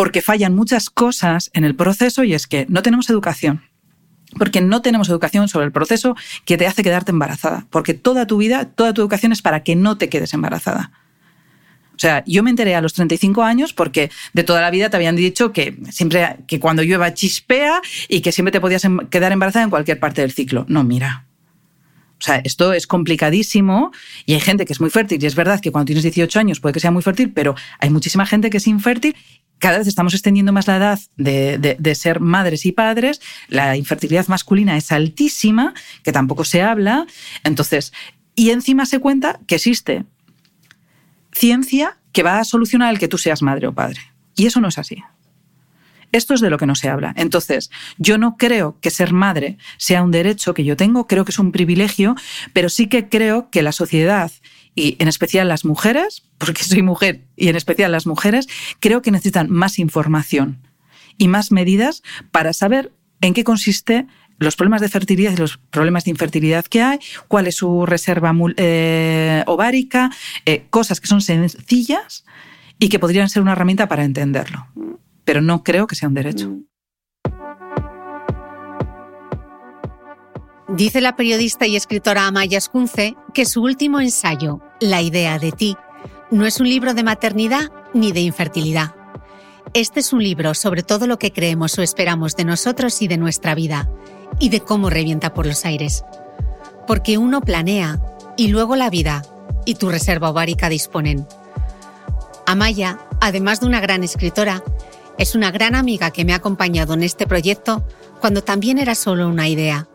porque fallan muchas cosas en el proceso y es que no tenemos educación. Porque no tenemos educación sobre el proceso que te hace quedarte embarazada. Porque toda tu vida, toda tu educación es para que no te quedes embarazada. O sea, yo me enteré a los 35 años porque de toda la vida te habían dicho que siempre que cuando llueva chispea y que siempre te podías em, quedar embarazada en cualquier parte del ciclo. No, mira. O sea, esto es complicadísimo y hay gente que es muy fértil y es verdad que cuando tienes 18 años puede que sea muy fértil, pero hay muchísima gente que es infértil cada vez estamos extendiendo más la edad de, ser madres y padres, la infertilidad masculina es altísima, que tampoco se habla, entonces, y encima se cuenta que existe ciencia que va a solucionar el que tú seas madre o padre. Y eso no es así. Esto es de lo que no se habla. Entonces, yo no creo que ser madre sea un derecho que yo tengo, creo que es un privilegio, pero sí que creo que la sociedad y en especial las mujeres, porque soy mujer y en especial las mujeres, creo que necesitan más información y más medidas para saber en qué consiste los problemas de fertilidad y los problemas de infertilidad que hay, cuál es su reserva eh, ovárica, eh, cosas que son sencillas y que podrían ser una herramienta para entenderlo. Pero no creo que sea un derecho. Mm. Dice la periodista y escritora Amaya Escunce que su último ensayo, La idea de ti, no es un libro de maternidad ni de infertilidad. Este es un libro sobre todo lo que creemos o esperamos de nosotros y de nuestra vida, y de cómo revienta por los aires. Porque uno planea y luego la vida y tu reserva ovárica disponen. Amaya, además de una gran escritora, es una gran amiga que me ha acompañado en este proyecto cuando también era solo una idea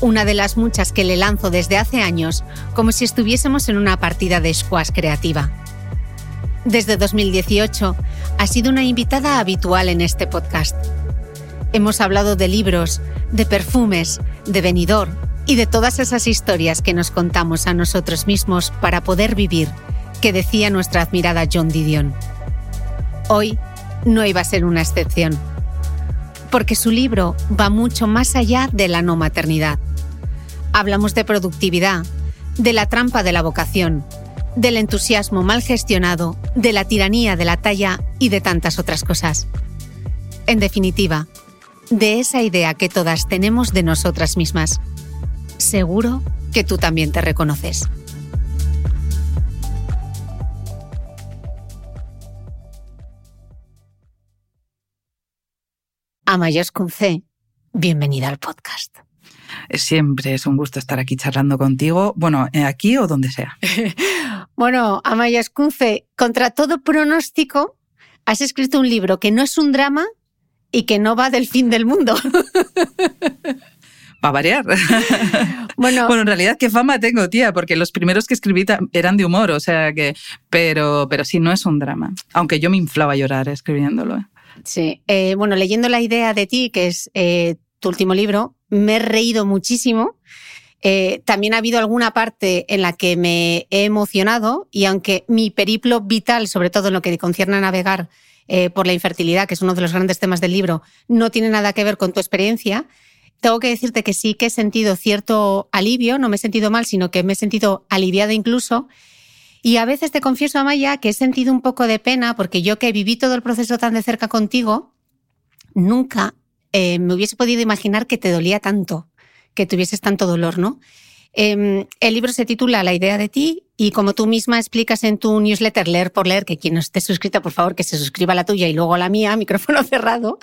una de las muchas que le lanzo desde hace años, como si estuviésemos en una partida de squash creativa. Desde 2018 ha sido una invitada habitual en este podcast. Hemos hablado de libros, de perfumes, de venidor y de todas esas historias que nos contamos a nosotros mismos para poder vivir, que decía nuestra admirada John Didion. Hoy no iba a ser una excepción porque su libro va mucho más allá de la no maternidad. Hablamos de productividad, de la trampa de la vocación, del entusiasmo mal gestionado, de la tiranía de la talla y de tantas otras cosas. En definitiva, de esa idea que todas tenemos de nosotras mismas. Seguro que tú también te reconoces. Amayos con C, bienvenida al podcast. Siempre es un gusto estar aquí charlando contigo, bueno, eh, aquí o donde sea. bueno, Amaya Escunce, contra todo pronóstico, has escrito un libro que no es un drama y que no va del fin del mundo. a variar. Bueno, bueno, en realidad, qué fama tengo, tía, porque los primeros que escribí eran de humor, o sea que. Pero, pero sí, no es un drama. Aunque yo me inflaba a llorar escribiéndolo. ¿eh? Sí. Eh, bueno, leyendo la idea de ti, que es eh, tu último libro, me he reído muchísimo. también ha habido alguna parte en la que me he emocionado y aunque mi periplo vital, sobre todo en lo que concierne a navegar por la infertilidad, que es uno de los grandes temas del libro, no tiene nada que ver con tu experiencia, tengo que decirte que sí que he sentido cierto alivio, no me he sentido mal, sino que me he sentido aliviada incluso. Y a veces te confieso, Amaya, que he sentido un poco de pena porque yo que viví todo el proceso tan de cerca contigo, nunca eh, me hubiese podido imaginar que te dolía tanto, que tuvieses tanto dolor, ¿no? Em, el libro se titula La idea de ti y como tú misma explicas en tu newsletter Leer por Leer, que quien no esté suscrita, por favor, que se suscriba a la tuya y luego a la mía, micrófono cerrado,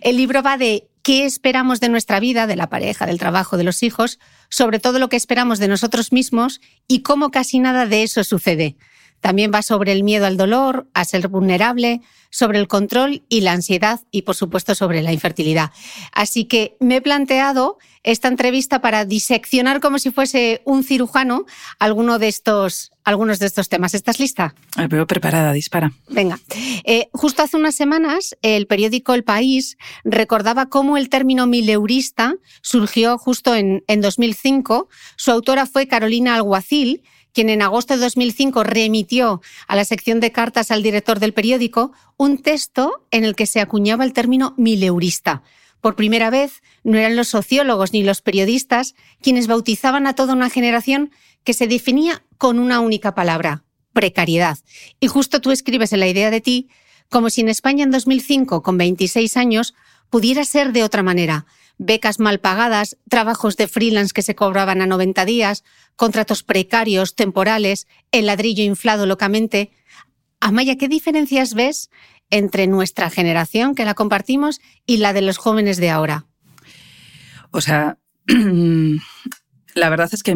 el libro va de qué esperamos de nuestra vida, de la pareja, del trabajo, de los hijos, sobre todo lo que esperamos de nosotros mismos y cómo casi nada de eso sucede. También va sobre el miedo al dolor, a ser vulnerable, sobre el control y la ansiedad y, por supuesto, sobre la infertilidad. Así que me he planteado esta entrevista para diseccionar como si fuese un cirujano alguno de estos, algunos de estos temas. ¿Estás lista? Me veo preparada, dispara. Venga. Eh, justo hace unas semanas, el periódico El País recordaba cómo el término mileurista surgió justo en, en 2005. Su autora fue Carolina Alguacil quien en agosto de 2005 remitió a la sección de cartas al director del periódico un texto en el que se acuñaba el término mileurista. Por primera vez, no eran los sociólogos ni los periodistas quienes bautizaban a toda una generación que se definía con una única palabra, precariedad. Y justo tú escribes en la idea de ti como si en España en 2005, con 26 años, pudiera ser de otra manera, becas mal pagadas, trabajos de freelance que se cobraban a 90 días, contratos precarios, temporales, el ladrillo inflado locamente. Amaya, ¿qué diferencias ves entre nuestra generación que la compartimos y la de los jóvenes de ahora? O sea, La verdad es que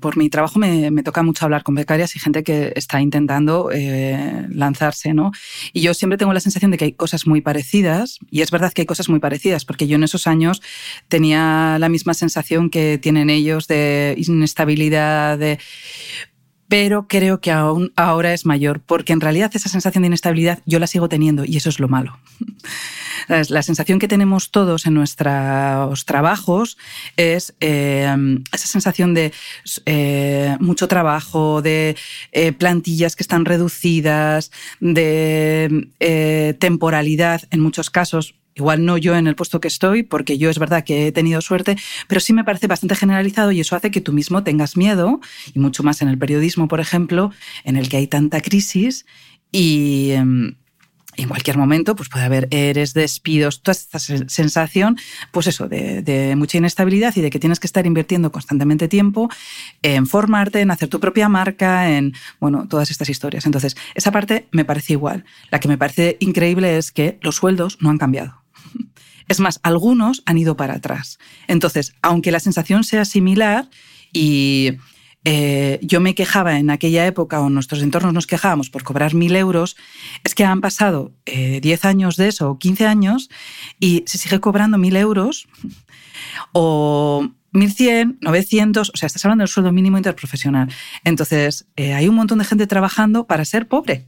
por mi trabajo me, toca mucho hablar con becarias y gente que está intentando eh, lanzarse, ¿no? Y yo siempre tengo la sensación de que hay cosas muy parecidas, y es verdad que hay cosas muy parecidas, porque yo en esos años tenía la misma sensación que tienen ellos de inestabilidad, de pero creo que aún ahora es mayor, porque en realidad esa sensación de inestabilidad yo la sigo teniendo y eso es lo malo. La sensación que tenemos todos en nuestros trabajos es eh, esa sensación de eh, mucho trabajo, de eh, plantillas que están reducidas, de temporalidad en muchos casos. Igual no yo en el puesto que estoy, porque yo es verdad que he tenido suerte, pero sí me parece bastante generalizado y eso hace que tú mismo tengas miedo, y mucho más en el periodismo, por ejemplo, en el que hay tanta crisis y, em, en cualquier momento pues puede haber eres, despidos, toda esta sensación, pues eso, de, mucha inestabilidad y de que tienes que estar invirtiendo constantemente tiempo en formarte, en hacer tu propia marca, en, bueno, todas estas historias. Entonces, esa parte me parece igual. La que me parece increíble es que los sueldos no han cambiado. Es más, algunos han ido para atrás. Entonces, aunque la sensación sea similar y eh, yo me quejaba en aquella época, o en nuestros entornos nos quejábamos por cobrar mil euros, es que han pasado eh, 10 años de eso, o 15 años, y se sigue cobrando mil euros, o 1.100, 900, o sea, estás hablando del sueldo mínimo interprofesional. Entonces, eh, hay un montón de gente trabajando para ser pobre.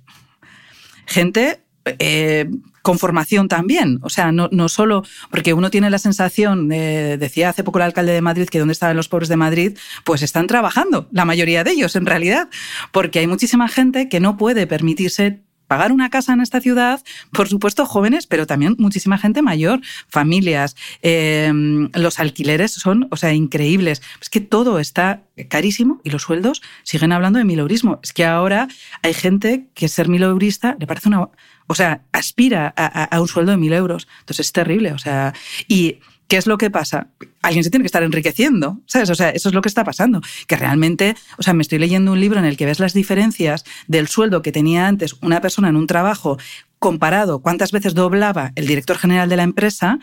Gente eh, con formación también. O sea, no, no, solo porque uno tiene la sensación, decía hace poco el alcalde de Madrid que donde estaban los pobres de Madrid, pues están trabajando, la mayoría de ellos en realidad, porque hay muchísima gente que no puede permitirse pagar una casa en esta ciudad, por supuesto jóvenes, pero también muchísima gente mayor, familias. Em, los alquileres son, o sea, increíbles. Es que todo está carísimo y los sueldos siguen hablando de mileurismo. Es que ahora hay gente que ser mileurista le parece una o sea, aspira a, un sueldo de mil euros. Entonces es terrible. O sea, y ¿qué es lo que pasa? Alguien se tiene que estar enriqueciendo, ¿sabes? O sea, eso es lo que está pasando. Que realmente, o sea, me estoy leyendo un libro en el que ves las diferencias del sueldo que tenía antes una persona en un trabajo comparado cuántas veces doblaba el director general de la empresa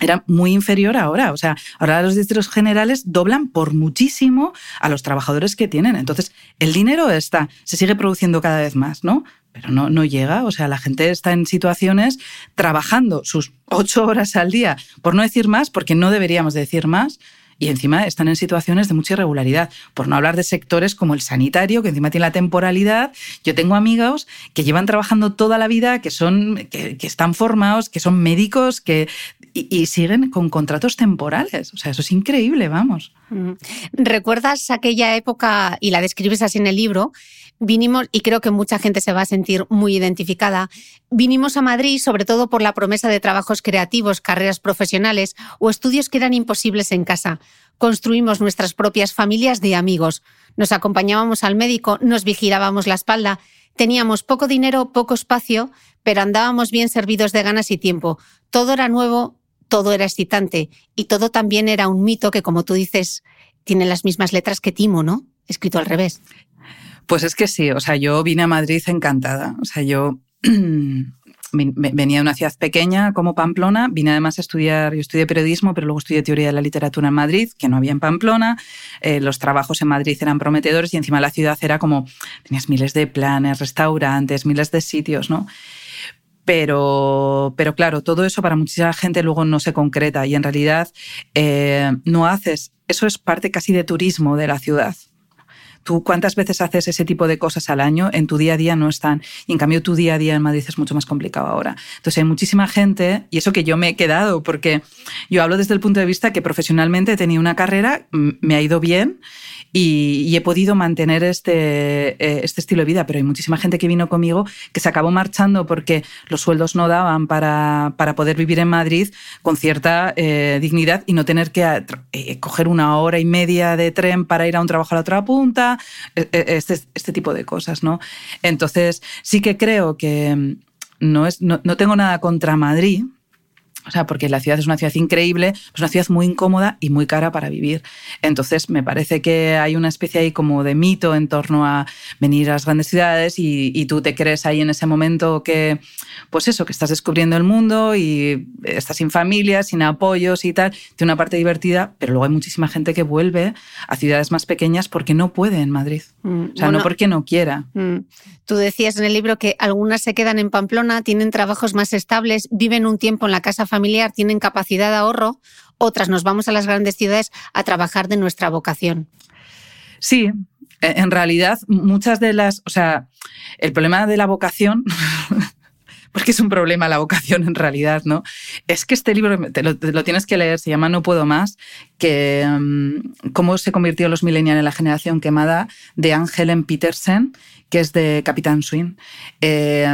era muy inferior ahora. O sea, ahora los distritos generales doblan por muchísimo a los trabajadores que tienen. Entonces, el dinero está, se sigue produciendo cada vez más, ¿no? Pero no, no llega. O sea, la gente está en situaciones trabajando sus ocho horas al día, por no decir más, porque no deberíamos decir más, y encima están en situaciones de mucha irregularidad, por no hablar de sectores como el sanitario, que encima tiene la temporalidad. Yo tengo amigos que llevan trabajando toda la vida, que, son, que, están formados, que son médicos, que, y, siguen con contratos temporales. O sea, eso es increíble, vamos. ¿Recuerdas aquella época, y la describes así en el libro, vinimos, y creo que mucha gente se va a sentir muy identificada, vinimos a Madrid sobre todo por la promesa de trabajos creativos, carreras profesionales o estudios que eran imposibles en casa. Construimos nuestras propias familias de amigos. Nos acompañábamos al médico, nos vigilábamos la espalda, teníamos poco dinero, poco espacio, pero andábamos bien servidos de ganas y tiempo. Todo era nuevo, todo era excitante y todo también era un mito que, como tú dices, tiene las mismas letras que Timo, ¿no? Escrito al revés. Pues es que sí, o sea, yo vine a Madrid encantada. O sea, yo venía de una ciudad pequeña como Pamplona, vine además a estudiar, yo estudié periodismo, pero luego estudié teoría de la literatura en Madrid, que no había en Pamplona, eh, los trabajos en Madrid eran prometedores y encima la ciudad era como, tenías miles de planes, restaurantes, miles de sitios, ¿no? Pero, pero claro, todo eso para muchísima gente luego no se concreta y en realidad eh, no haces, eso es parte casi de turismo de la ciudad. ¿Tú cuántas veces haces ese tipo de cosas al año? En tu día a día no están. Y en cambio tu día a día en Madrid es mucho más complicado ahora. Entonces hay muchísima gente, y eso que yo me he quedado, porque yo hablo desde el punto de vista que profesionalmente he tenido una carrera, me ha ido bien y, he podido mantener este, eh, este estilo de vida, pero hay muchísima gente que vino conmigo que se acabó marchando porque los sueldos no daban para, para poder vivir en Madrid con cierta eh, dignidad y no tener que eh, coger una hora y media de tren para ir a un trabajo a la otra punta, e, e, este, este tipo de cosas, ¿no? Entonces, sí que creo que mm, no, es, no, no tengo nada contra Madrid, o sea, porque la ciudad es una ciudad increíble, es una ciudad muy incómoda y muy cara para vivir. Entonces, me parece que hay una especie ahí como de mito en torno a venir a las grandes ciudades y, tú te crees ahí en ese momento que, pues eso, que estás descubriendo el mundo y estás sin familia, sin apoyos y tal. Tiene una parte divertida, pero luego hay muchísima gente que vuelve a ciudades más pequeñas porque no puede en Madrid. Mm, o sea, no porque no quiera. Mm. Tú decías en el libro que algunas se quedan en Pamplona, tienen trabajos más estables, viven un tiempo en la casa familiar tienen capacidad de ahorro, otras nos vamos a las grandes ciudades a trabajar de nuestra vocación. Sí, en realidad muchas de las, o sea, el problema de la vocación porque es un problema la vocación en realidad, ¿no? Es que este libro, te lo, tienes que leer, se llama No puedo más, que mm, cómo se convirtió los millennials en la generación quemada, de Angelen Petersen, que es de Capitán Swing. Eh,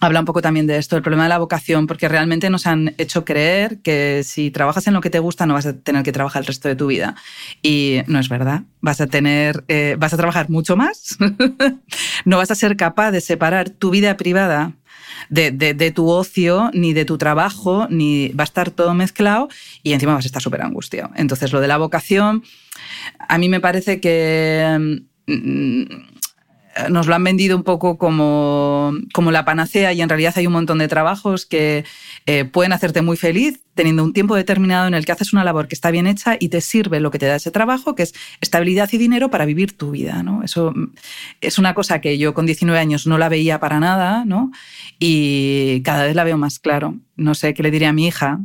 habla un poco también de esto, el problema de la vocación, porque realmente nos han hecho creer que si trabajas en lo que te gusta no vas a tener que trabajar el resto de tu vida. Y no es verdad. Vas a tener, eh, vas a trabajar mucho más. no vas a ser capaz de separar tu vida privada de, de, tu ocio, ni de tu trabajo, ni va a estar todo mezclado y encima vas a estar súper angustiado. Entonces, lo de la vocación, a mí me parece que mm, nos lo han vendido un poco como, como, la panacea y en realidad hay un montón de trabajos que eh, pueden hacerte muy feliz teniendo un tiempo determinado en el que haces una labor que está bien hecha y te sirve lo que te da ese trabajo, que es estabilidad y dinero para vivir tu vida. ¿no? Eso es una cosa que yo con 19 años no la veía para nada ¿no? y cada vez la veo más claro. No sé qué le diría a mi hija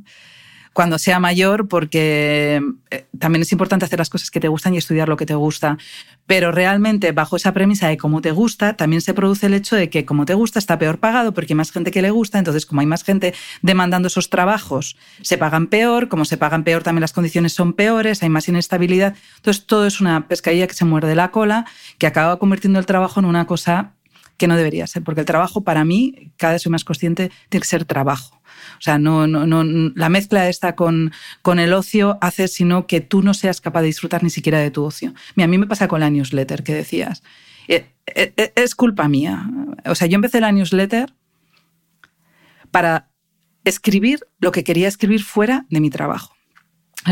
cuando sea mayor, porque eh, también es importante hacer las cosas que te gustan y estudiar lo que te gusta. Pero realmente, bajo esa premisa de cómo te gusta, también se produce el hecho de que como te gusta está peor pagado porque hay más gente que le gusta, entonces como hay más gente demandando esos trabajos, se pagan peor, como se pagan peor también las condiciones son peores, hay más inestabilidad. Entonces todo es una pescadilla que se muerde la cola, que acaba convirtiendo el trabajo en una cosa que no debería ser, porque el trabajo para mí, cada vez soy más consciente, tiene que ser trabajo. O sea, no, no, no, la mezcla esta con, con el ocio hace sino que tú no seas capaz de disfrutar ni siquiera de tu ocio. a mí me pasa con la newsletter que decías. Eh, eh, eh, es culpa mía. O sea, yo empecé la newsletter para escribir lo que quería escribir fuera de mi trabajo.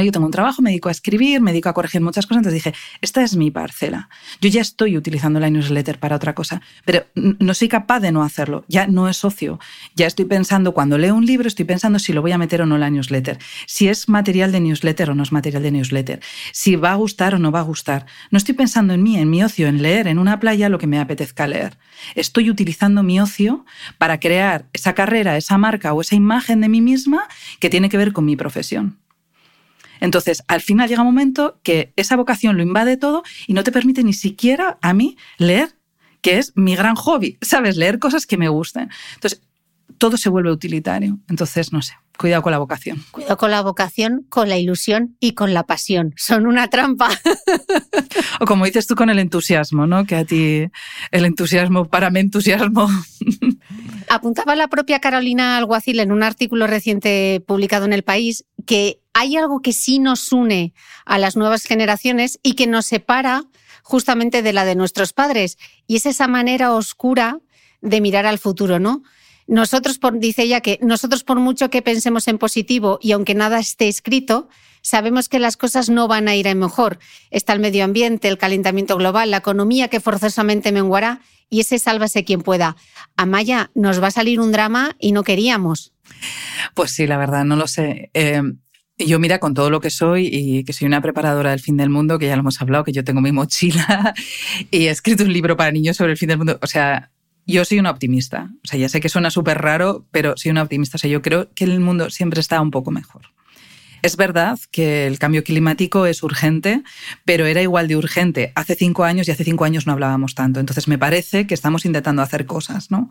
Yo tengo un trabajo, me dedico a escribir, me dedico a corregir muchas cosas, entonces dije, esta es mi parcela. Yo ya estoy utilizando la newsletter para otra cosa, pero no soy capaz de no hacerlo, ya no es socio. Ya estoy pensando, cuando leo un libro, estoy pensando si lo voy a meter o no en la newsletter, si es material de newsletter o no es material de newsletter, si va a gustar o no va a gustar. No estoy pensando en mí, en mi ocio, en leer en una playa lo que me apetezca leer. Estoy utilizando mi ocio para crear esa carrera, esa marca o esa imagen de mí misma que tiene que ver con mi profesión. Entonces, al final llega un momento que esa vocación lo invade todo y no te permite ni siquiera a mí leer, que es mi gran hobby, ¿sabes? Leer cosas que me gusten. Entonces, todo se vuelve utilitario. Entonces, no sé, cuidado con la vocación. Cuidado con la vocación, con la ilusión y con la pasión. Son una trampa. o como dices tú con el entusiasmo, ¿no? Que a ti el entusiasmo para mí entusiasmo. Apuntaba la propia Carolina Alguacil en un artículo reciente publicado en El País que hay algo que sí nos une a las nuevas generaciones y que nos separa justamente de la de nuestros padres. Y es esa manera oscura de mirar al futuro, ¿no? Nosotros, por, dice ella, que nosotros por mucho que pensemos en positivo y aunque nada esté escrito, sabemos que las cosas no van a ir a mejor. Está el medio ambiente, el calentamiento global, la economía que forzosamente menguará y ese sálvase quien pueda. Amaya, nos va a salir un drama y no queríamos. Pues sí, la verdad, no lo sé. Eh, yo mira, con todo lo que soy y que soy una preparadora del fin del mundo, que ya lo hemos hablado, que yo tengo mi mochila y he escrito un libro para niños sobre el fin del mundo. O sea, yo soy una optimista. O sea, ya sé que suena súper raro, pero soy una optimista. O sea, yo creo que el mundo siempre está un poco mejor. Es verdad que el cambio climático es urgente, pero era igual de urgente hace cinco años y hace cinco años no hablábamos tanto. Entonces me parece que estamos intentando hacer cosas, ¿no?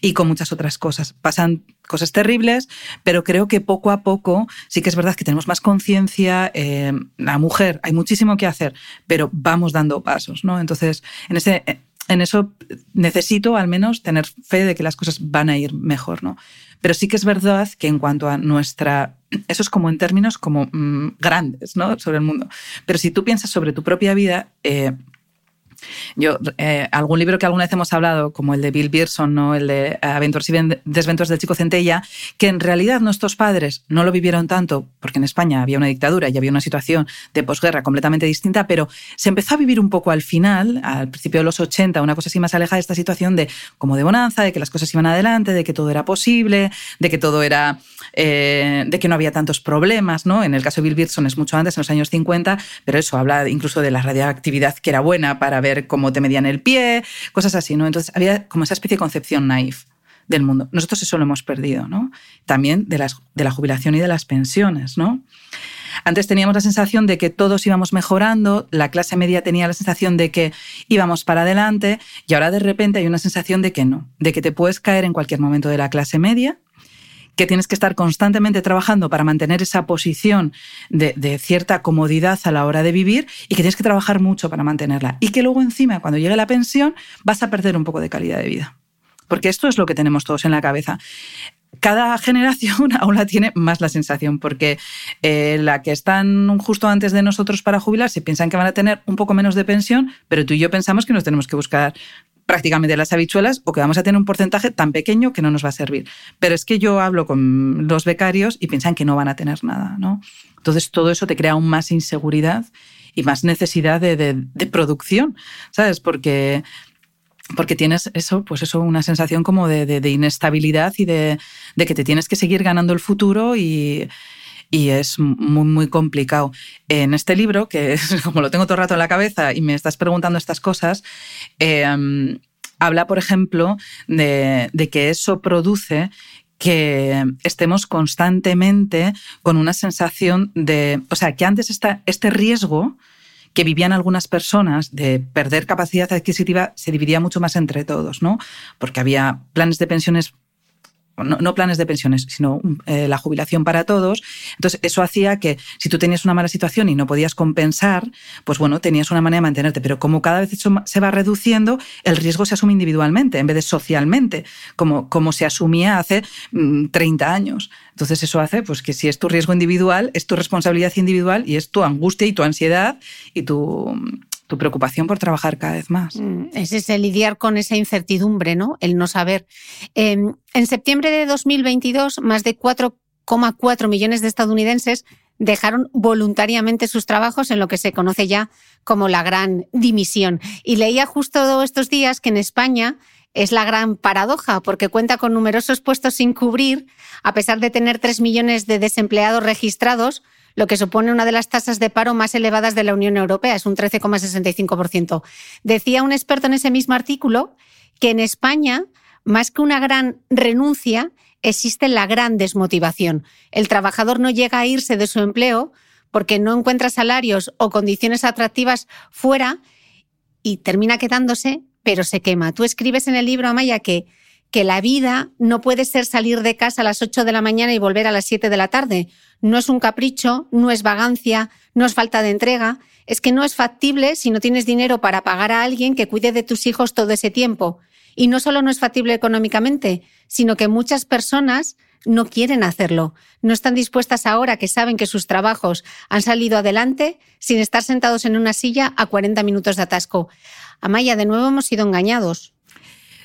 Y con muchas otras cosas. Pasan cosas terribles, pero creo que poco a poco sí que es verdad que tenemos más conciencia. Eh, la mujer, hay muchísimo que hacer, pero vamos dando pasos, ¿no? Entonces, en ese en eso necesito al menos tener fe de que las cosas van a ir mejor, ¿no? Pero sí que es verdad que en cuanto a nuestra... Eso es como en términos como mm, grandes, ¿no? Sobre el mundo. Pero si tú piensas sobre tu propia vida, eh, yo, eh, algún libro que alguna vez hemos hablado, como el de Bill Pearson, ¿no? el de Aventuras y Desventuras del Chico Centella, que en realidad nuestros padres no lo vivieron tanto, porque en España había una dictadura y había una situación de posguerra completamente distinta, pero se empezó a vivir un poco al final, al principio de los 80, una cosa así más alejada de esta situación de como de bonanza, de que las cosas iban adelante, de que todo era posible, de que todo era, eh, de que no había tantos problemas, ¿no? En el caso de Bill Pearson es mucho antes, en los años 50, pero eso habla incluso de la radioactividad que era buena para ver cómo te medían el pie, cosas así, ¿no? Entonces había como esa especie de concepción naif del mundo. Nosotros eso lo hemos perdido, ¿no? También de, las, de la jubilación y de las pensiones, ¿no? Antes teníamos la sensación de que todos íbamos mejorando, la clase media tenía la sensación de que íbamos para adelante y ahora de repente hay una sensación de que no, de que te puedes caer en cualquier momento de la clase media que tienes que estar constantemente trabajando para mantener esa posición de, cierta comodidad a la hora de vivir y que tienes que trabajar mucho para mantenerla. Y que luego encima, cuando llegue la pensión, vas a perder un poco de calidad de vida. Porque esto es lo que tenemos todos en la cabeza cada generación aún la tiene más la sensación, porque eh, la que están justo antes de nosotros para jubilarse piensan que van a tener un poco menos de pensión, pero tú y yo pensamos que nos tenemos que buscar prácticamente las habichuelas o que vamos a tener un porcentaje tan pequeño que no nos va a servir. Pero es que yo hablo con los becarios y piensan que no van a tener nada, ¿no? Entonces todo eso te crea aún más inseguridad y más necesidad de, producción, ¿sabes? Porque porque tienes eso, pues eso, una sensación como de, inestabilidad y de, que te tienes que seguir ganando el futuro y, y es muy, muy complicado. En este libro, que es, como lo tengo todo el rato en la cabeza y me estás preguntando estas cosas, em, habla, por ejemplo, de, que eso produce que estemos constantemente con una sensación de, o sea, que antes este riesgo que vivían algunas personas de perder capacidad adquisitiva se dividía mucho más entre todos, ¿no? Porque había planes de pensiones no, planes de pensiones, sino eh, la jubilación para todos. Entonces, eso hacía que si tú tenías una mala situación y no podías compensar, pues bueno, tenías una manera de mantenerte. Pero como cada vez eso se va reduciendo, el riesgo se asume individualmente en vez de socialmente, como, como se asumía hace 30 mm, años. Entonces, eso hace pues, que si es tu riesgo individual, es tu responsabilidad individual y es tu angustia y tu ansiedad y tu tu preocupación por trabajar cada vez más. Mm, es ese lidiar con esa incertidumbre, ¿no? El no saber. Em, en septiembre de 2022, más de 4,4 millones de estadounidenses dejaron voluntariamente sus trabajos en lo que se conoce ya como la gran dimisión. Y leía justo estos días que en España es la gran paradoja, porque cuenta con numerosos puestos sin cubrir, a pesar de tener 3 millones de desempleados registrados, lo que supone una de las tasas de paro más elevadas de la Unión Europea, es un 13,65%. Decía un experto en ese mismo artículo que en España, más que una gran renuncia, existe la gran desmotivación. El trabajador no llega a irse de su empleo porque no encuentra salarios o condiciones atractivas fuera y termina quedándose pero se quema. Tú escribes en el libro, Amaya, que, que la vida no puede ser salir de casa a las 8 de la mañana y volver a las 7 de la tarde. No es un capricho, no es vagancia, no es falta de entrega. Es que no es factible si no tienes dinero para pagar a alguien que cuide de tus hijos todo ese tiempo. Y no solo no es factible económicamente, sino que muchas personas no quieren hacerlo. No están dispuestas ahora que saben que sus trabajos han salido adelante sin estar sentados en una silla a 40 minutos de atasco. Amaya, de nuevo hemos sido engañados.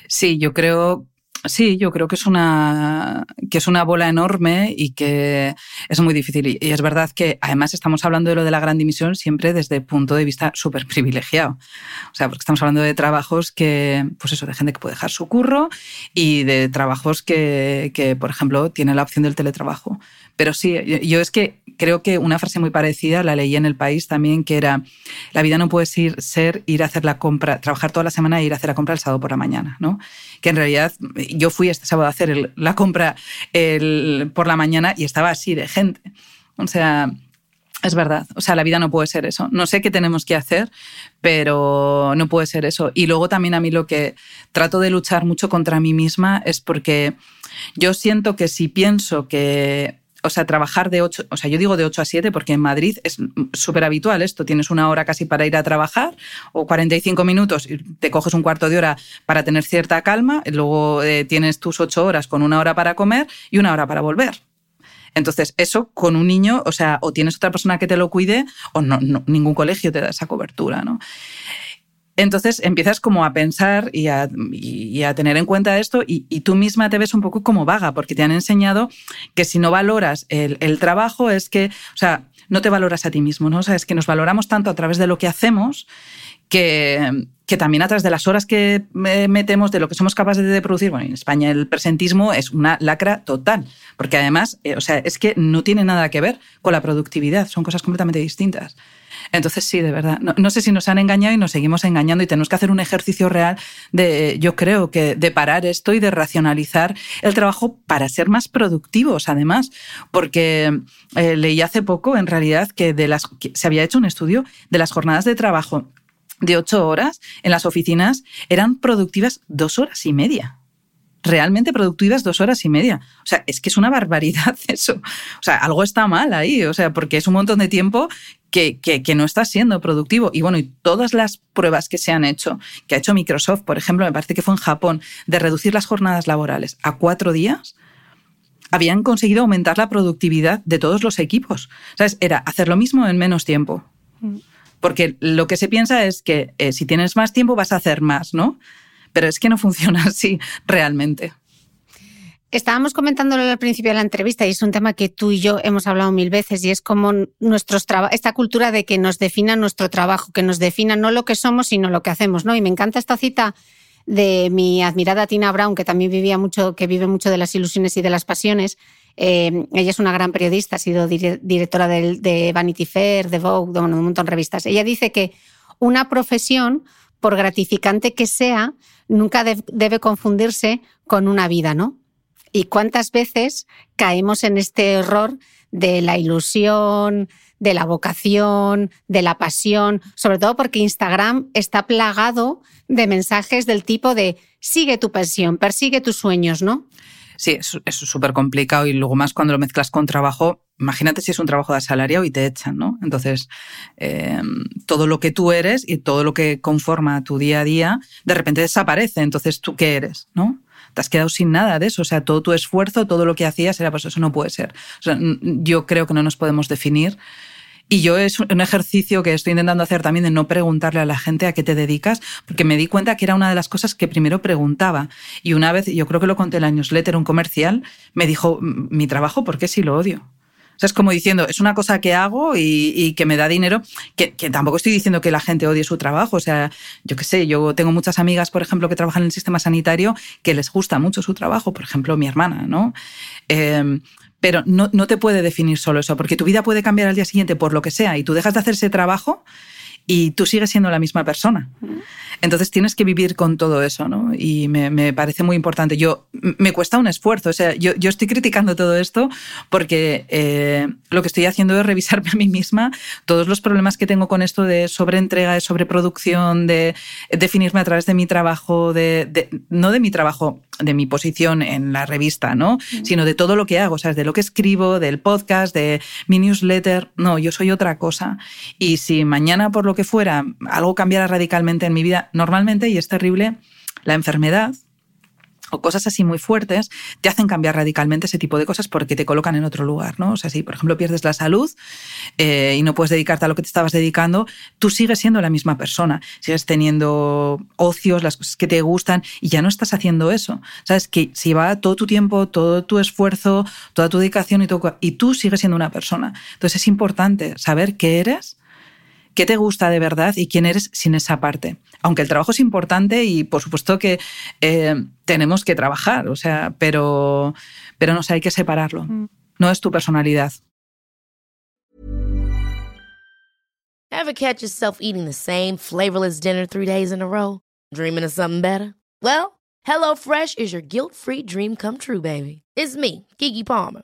Sí, yo creo Sí, yo creo que es una que es una bola enorme y que es muy difícil. Y es verdad que además estamos hablando de lo de la gran dimisión siempre desde el punto de vista súper privilegiado. O sea, porque estamos hablando de trabajos que, pues eso, de gente que puede dejar su curro y de trabajos que, que por ejemplo, tienen la opción del teletrabajo. Pero sí, yo es que creo que una frase muy parecida la leí en el país también, que era, la vida no puede ser, ser ir a hacer la compra, trabajar toda la semana e ir a hacer la compra el sábado por la mañana, ¿no? Que en realidad yo fui este sábado a hacer la compra por la mañana y estaba así de gente. O sea, es verdad, o sea, la vida no puede ser eso. No sé qué tenemos que hacer, pero no puede ser eso. Y luego también a mí lo que trato de luchar mucho contra mí misma es porque yo siento que si pienso que o sea, trabajar de 8, o sea, yo digo de 8 a 7 porque en Madrid es súper habitual esto, tienes una hora casi para ir a trabajar o 45 minutos y te coges un cuarto de hora para tener cierta calma, luego eh, tienes tus 8 horas con una hora para comer y una hora para volver. Entonces, eso con un niño, o sea, o tienes otra persona que te lo cuide o no, ningún colegio te da esa cobertura, ¿no? Entonces empiezas como a pensar y a, tener en cuenta esto y, tú misma te ves un poco como vaga porque te han enseñado que si no valoras el, trabajo es que, o sea, no te valoras a ti mismo, ¿no? O sea, es que nos valoramos tanto a través de lo que hacemos que, que también a través de las horas que metemos, de lo que somos capaces de producir, bueno, en España el presentismo es una lacra total, porque además, eh, o sea, es que no tiene nada que ver con la productividad, son cosas completamente distintas. Entonces, sí, de verdad. No, sé si nos han engañado y nos seguimos engañando y tenemos que hacer un ejercicio real de, yo creo que, de parar esto y de racionalizar el trabajo para ser más productivos, además. Porque eh, leí hace poco, en realidad, que, de las, se había hecho un estudio de las jornadas de trabajo de ocho horas en las oficinas eran productivas dos horas y media realmente productivas dos horas y media. O sea, es que es una barbaridad eso. O sea, algo está mal ahí, o sea, porque es un montón de tiempo que, que, no está siendo productivo. Y bueno, y todas las pruebas que se han hecho, que ha hecho Microsoft, por ejemplo, me parece que fue en Japón, de reducir las jornadas laborales a cuatro días, habían conseguido aumentar la productividad de todos los equipos. ¿Sabes? Era hacer lo mismo en menos tiempo. Mm. Porque lo que se piensa es que eh, si tienes más tiempo vas a hacer más, ¿no? pero es que no funciona así realmente. Estábamos comentándolo al principio de la entrevista y es un tema que tú y yo hemos hablado mil veces y es como nuestros esta cultura de que nos defina nuestro trabajo, que nos defina no lo que somos, sino lo que hacemos, ¿no? Y me encanta esta cita de mi admirada Tina Brown, que también vivía mucho, que vive mucho de las ilusiones y de las pasiones. Eh, ella es una gran periodista, ha sido directora de, de Vanity Fair, de Vogue, de un montón de revistas. Ella dice que una profesión, por gratificante que sea, nunca debe confundirse con una vida, ¿no? Y cuántas veces caemos en este error de la ilusión, de la vocación, de la pasión, sobre todo porque Instagram está plagado de mensajes del tipo de sigue tu pasión, persigue tus sueños, ¿no? Sí, es súper complicado y luego más cuando lo mezclas con trabajo. Imagínate si es un trabajo de asalariado y te echan, ¿no? Entonces, em, todo lo que tú eres y todo lo que conforma tu día a día, de repente desaparece. Entonces, ¿tú qué eres, no? Te has quedado sin nada de eso. O sea, todo tu esfuerzo, todo lo que hacías era, pues eso no puede ser. O sea, yo creo que no nos podemos definir y yo es un ejercicio que estoy intentando hacer también de no preguntarle a la gente a qué te dedicas, porque me di cuenta que era una de las cosas que primero preguntaba. Y una vez, yo creo que lo conté en la newsletter, un comercial me dijo, mi trabajo, ¿por qué si lo odio? O sea, es como diciendo, es una cosa que hago y, que me da dinero, que, tampoco estoy diciendo que la gente odie su trabajo. O sea, yo qué sé, yo tengo muchas amigas, por ejemplo, que trabajan en el sistema sanitario, que les gusta mucho su trabajo, por ejemplo, mi hermana, ¿no? Em, pero no, no te puede definir solo eso, porque tu vida puede cambiar al día siguiente por lo que sea y tú dejas de hacer ese trabajo y tú sigues siendo la misma persona. Entonces tienes que vivir con todo eso, ¿no? Y me, parece muy importante. Yo, me cuesta un esfuerzo, o sea, yo, estoy criticando todo esto porque eh, lo que estoy haciendo es revisarme a mí misma todos los problemas que tengo con esto de sobreentrega, de sobreproducción, de definirme a través de mi trabajo, de, no de mi trabajo, de mi posición en la revista, ¿no? Sino de todo lo que hago, o sea, de lo que escribo, del podcast, de mi newsletter. No, yo soy otra cosa. Y si mañana, por lo que fuera, algo cambiara radicalmente en mi vida, normalmente, y es terrible, la enfermedad o cosas así muy fuertes te hacen cambiar radicalmente ese tipo de cosas porque te colocan en otro lugar, ¿no? O sea, si por ejemplo pierdes la salud eh, y no puedes dedicarte a lo que te estabas dedicando, tú sigues siendo la misma persona, sigues teniendo ocios, las cosas que te gustan y ya no estás haciendo eso. Sabes que si va todo tu tiempo, todo tu esfuerzo, toda tu dedicación y, todo, y tú sigues siendo una persona. Entonces es importante saber qué eres qué te gusta de verdad y quién eres sin esa parte. Aunque el trabajo es importante y por supuesto que eh, tenemos que trabajar, o sea, pero, pero no sé, hay que separarlo. Mm. No es tu personalidad. Ever catch yourself eating the same flavorless dinner three days in a row? Dreaming of something better? Well, HelloFresh is your guilt-free dream come true, baby. It's me, Kiki Palmer.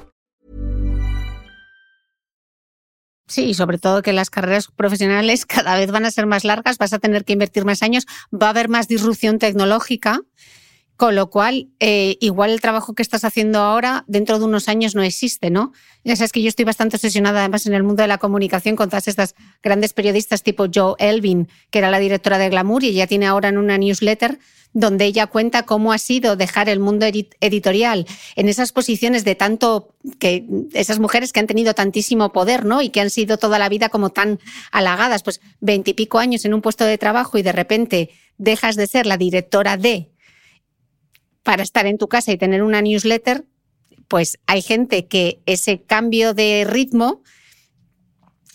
Sí, sobre todo que las carreras profesionales cada vez van a ser más largas, vas a tener que invertir más años, va a haber más disrupción tecnológica, con lo cual eh, igual el trabajo que estás haciendo ahora dentro de unos años no existe, ¿no? Ya sabes que yo estoy bastante obsesionada además en el mundo de la comunicación con todas estas grandes periodistas tipo Joe Elvin, que era la directora de Glamour y ella tiene ahora en una newsletter donde ella cuenta cómo ha sido dejar el mundo editorial en esas posiciones de tanto que esas mujeres que han tenido tantísimo poder, ¿no? Y que han sido toda la vida como tan halagadas, pues veintipico años en un puesto de trabajo y de repente dejas de ser la directora de para estar en tu casa y tener una newsletter, pues hay gente que ese cambio de ritmo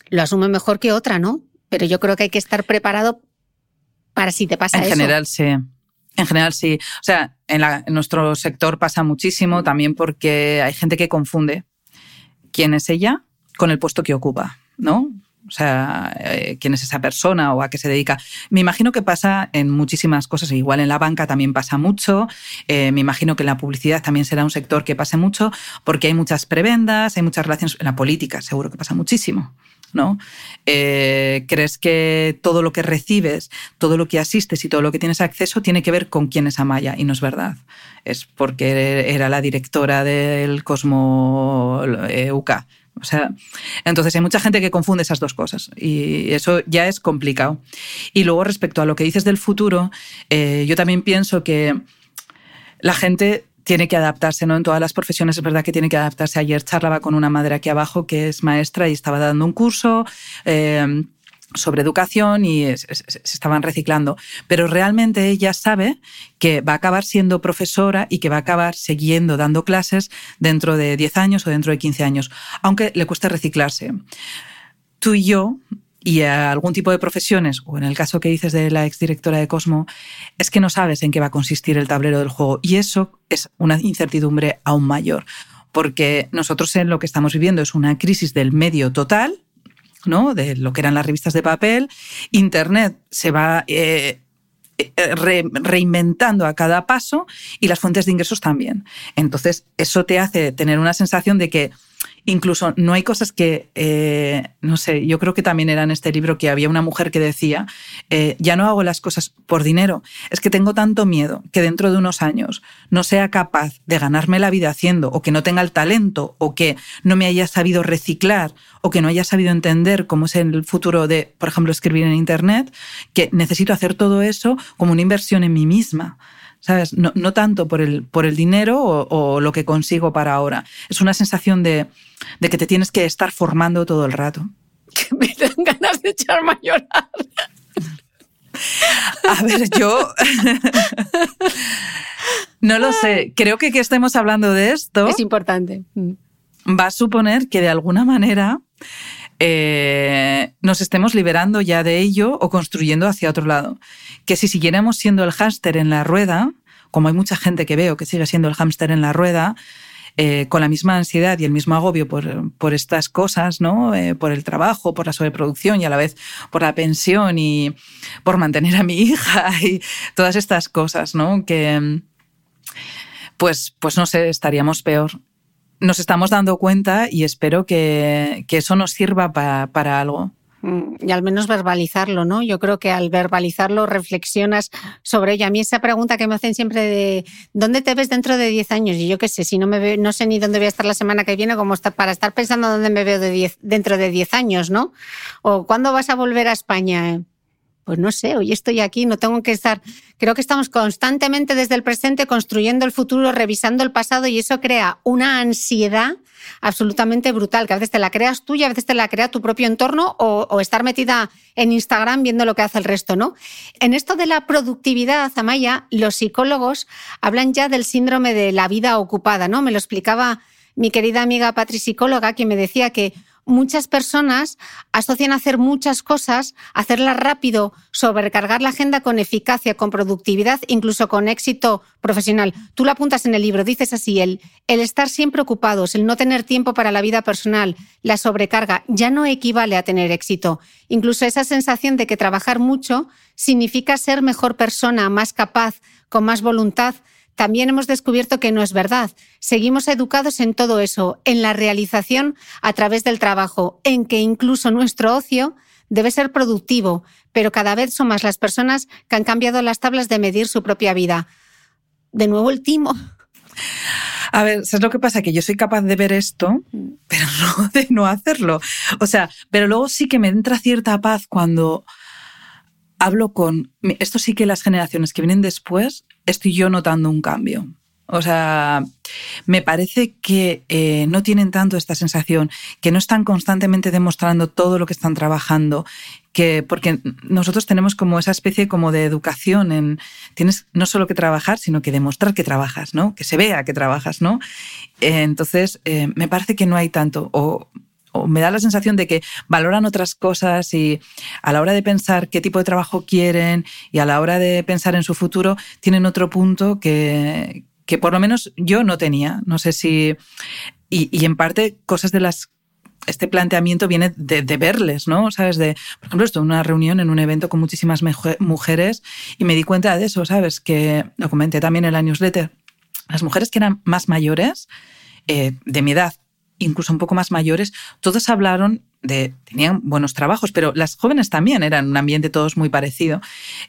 lo asume mejor que otra, ¿no? Pero yo creo que hay que estar preparado para si te pasa eso. En general, sí. En general sí. O sea, en, nuestro sector pasa muchísimo también porque hay gente que confunde quién es ella con el puesto que ocupa, ¿no? O sea, eh, quién es esa persona o a qué se dedica. Me imagino que pasa en muchísimas cosas. Igual en la banca también pasa mucho. Eh, me imagino que en la publicidad también será un sector que pase mucho porque hay muchas prebendas, hay muchas relaciones. En la política seguro que pasa muchísimo. ¿No? Eh, crees que todo lo que recibes, todo lo que asistes y todo lo que tienes acceso tiene que ver con quién es Amaya, y no es verdad. Es porque era la directora del Cosmo eh, UK. O sea, entonces hay mucha gente que confunde esas dos cosas y eso ya es complicado. Y luego respecto a lo que dices del futuro, eh, yo también pienso que la gente tiene que adaptarse, ¿no? En todas las profesiones es verdad que tiene que adaptarse. Ayer charlaba con una madre aquí abajo que es maestra y estaba dando un curso. Eh, sobre educación y se, estaban reciclando. Pero realmente ella sabe que va a acabar siendo profesora y que va a acabar siguiendo dando clases dentro de 10 años o dentro de 15 años, aunque le cueste reciclarse. Tú y yo y a algún tipo de profesiones, o en el caso que dices de la exdirectora de Cosmo, es que no sabes en qué va a consistir el tablero del juego. Y eso es una incertidumbre aún mayor, porque nosotros en lo que estamos viviendo es una crisis del medio total, ¿no? de lo que eran las revistas de papel. Internet se va... Eh, eh, reinventando a cada paso y las fuentes de ingresos también. Entonces, eso te hace tener una sensación de que Incluso no hay cosas que, eh, no sé, yo creo que también era en este libro que había una mujer que decía, eh, ya no hago las cosas por dinero, es que tengo tanto miedo que dentro de unos años no sea capaz de ganarme la vida haciendo, o que no tenga el talento, o que no me haya sabido reciclar, o que no haya sabido entender cómo es el futuro de, por ejemplo, escribir en Internet, que necesito hacer todo eso como una inversión en mí misma. ¿Sabes? No, tanto por el, por el dinero o, lo que consigo para ahora. Es una sensación de, que te tienes que estar formando todo el rato. Que me dan ganas de echarme a llorar. A ver, yo no lo sé. Creo que que estemos hablando de esto es importante. Mm. Va a suponer que de alguna manera eh, nos estemos liberando ya de ello o construyendo hacia otro lado. Que si siguiéramos siendo el hámster en la rueda, como hay mucha gente que veo que sigue siendo el hámster en la rueda, eh, con la misma ansiedad y el mismo agobio por, estas cosas, ¿no? Eh, por el trabajo, por la sobreproducción y a la vez por la pensión y por mantener a mi hija y todas estas cosas, ¿no? Que, pues, pues no sé, estaríamos peor nos estamos dando cuenta y espero que, eso nos sirva para algo. Mm, y al menos verbalizarlo, ¿no? Yo creo que al verbalizarlo reflexionas sobre ello. A mí esa pregunta que me hacen siempre de ¿dónde te ves dentro de 10 años? Y yo qué sé, si no me veo, no sé ni dónde voy a estar la semana que viene, como para estar pensando dónde me veo de dentro de 10 años, ¿no? O ¿cuándo vas a volver a España? Pues no sé, hoy estoy aquí, no tengo que estar. Creo que estamos constantemente desde el presente construyendo el futuro, revisando el pasado y eso crea una ansiedad absolutamente brutal, que a veces te la creas tú y a veces te la crea tu propio entorno o, estar metida en Instagram viendo lo que hace el resto, ¿no? En esto de la productividad, Amaya, los psicólogos hablan ya del síndrome de la vida ocupada, ¿no? Me lo explicaba mi querida amiga Patri psicóloga, que me decía que muchas personas asocian hacer muchas cosas, hacerlas rápido, sobrecargar la agenda con eficacia, con productividad, incluso con éxito profesional. Tú lo apuntas en el libro, dices así, el, el estar siempre ocupados, el no tener tiempo para la vida personal, la sobrecarga, ya no equivale a tener éxito. Incluso esa sensación de que trabajar mucho significa ser mejor persona, más capaz, con más voluntad, también hemos descubierto que no es verdad. Seguimos educados en todo eso, en la realización a través del trabajo, en que incluso nuestro ocio debe ser productivo, pero cada vez son más las personas que han cambiado las tablas de medir su propia vida. De nuevo el timo. A ver, ¿sabes lo que pasa? Que yo soy capaz de ver esto, pero no de no hacerlo. O sea, pero luego sí que me entra cierta paz cuando hablo con... Esto sí que las generaciones que vienen después estoy yo notando un cambio. O sea, me parece que eh, no tienen tanto esta sensación, que no están constantemente demostrando todo lo que están trabajando, que porque nosotros tenemos como esa especie como de educación en tienes no solo que trabajar, sino que demostrar que trabajas, ¿no? Que se vea que trabajas, ¿no? entonces, eh, me parece que no hay tanto, me da la sensación de que valoran otras cosas y a la hora de pensar qué tipo de trabajo quieren y a la hora de pensar en su futuro tienen otro punto que, que por lo menos yo no tenía. No sé si... Y, en parte cosas de las este planteamiento viene de, verles, ¿no? ¿Sabes? De, por ejemplo, esto, una reunión en un evento con muchísimas mujeres y me di cuenta de eso, ¿sabes? Que lo comenté también en la newsletter. Las mujeres que eran más mayores, eh, de mi edad, incluso un poco más mayores, todos hablaron de, tenían buenos trabajos, pero las jóvenes también eran un ambiente todos muy parecido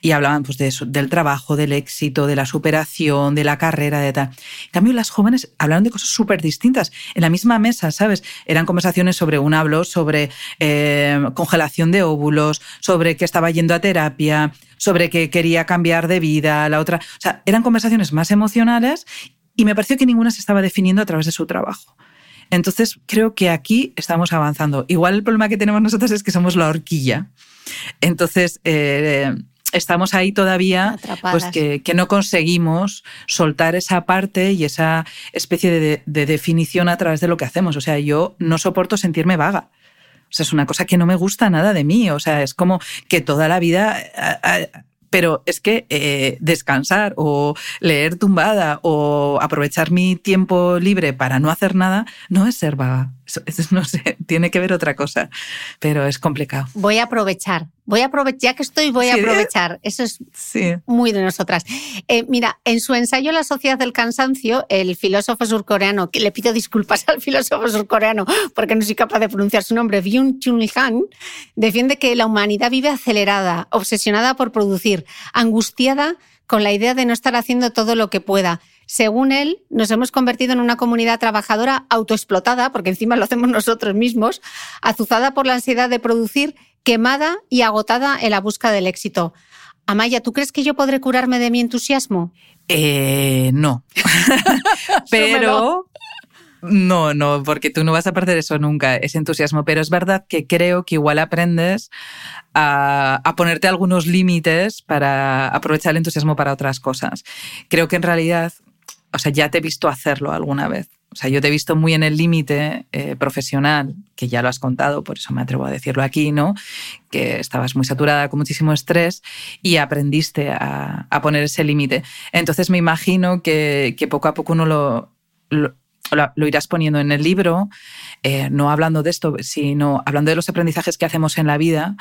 y hablaban pues de del trabajo, del éxito, de la superación, de la carrera, de tal. En cambio, las jóvenes hablaron de cosas súper distintas. En la misma mesa, ¿sabes? Eran conversaciones sobre un hablo, sobre eh, congelación de óvulos, sobre que estaba yendo a terapia, sobre que quería cambiar de vida, la otra. O sea, eran conversaciones más emocionales y me pareció que ninguna se estaba definiendo a través de su trabajo. Entonces, creo que aquí estamos avanzando. Igual el problema que tenemos nosotros es que somos la horquilla. Entonces, eh, estamos ahí todavía, pues que, no conseguimos soltar esa parte y esa especie de, de, definición a través de lo que hacemos. O sea, yo no soporto sentirme vaga. O sea, es una cosa que no me gusta nada de mí. O sea, es como que toda la vida pero es que eh, descansar o leer tumbada o aprovechar mi tiempo libre para no hacer nada no es ser vaga. No sé, tiene que ver otra cosa, pero es complicado. Voy a aprovechar, voy a aprovechar, ya que estoy, voy a aprovechar. Eso es muy de nosotras. Eh, mira, en su ensayo La sociedad del cansancio, el filósofo surcoreano, que le pido disculpas al filósofo surcoreano porque no soy capaz de pronunciar su nombre, Byung Chun Han, defiende que la humanidad vive acelerada, obsesionada por producir, angustiada con la idea de no estar haciendo todo lo que pueda según él, nos hemos convertido en una comunidad trabajadora autoexplotada, porque encima lo hacemos nosotros mismos, azuzada por la ansiedad de producir, quemada y agotada en la busca del éxito. Amaya, ¿tú crees que yo podré curarme de mi entusiasmo? Eh, no. Pero no, no, porque tú no vas a perder eso nunca, ese entusiasmo. Pero es verdad que creo que igual aprendes a, a, ponerte algunos límites para aprovechar el entusiasmo para otras cosas. Creo que en realidad o sea, ya te he visto hacerlo alguna vez. O sea, yo te he visto muy en el límite eh, profesional, que ya lo has contado, por eso me atrevo a decirlo aquí, ¿no? Que estabas muy saturada con muchísimo estrés y aprendiste a, poner ese límite. Entonces me imagino que, poco a poco uno lo, lo irás poniendo en el libro eh, no hablando de esto, sino hablando de los aprendizajes que hacemos en la vida,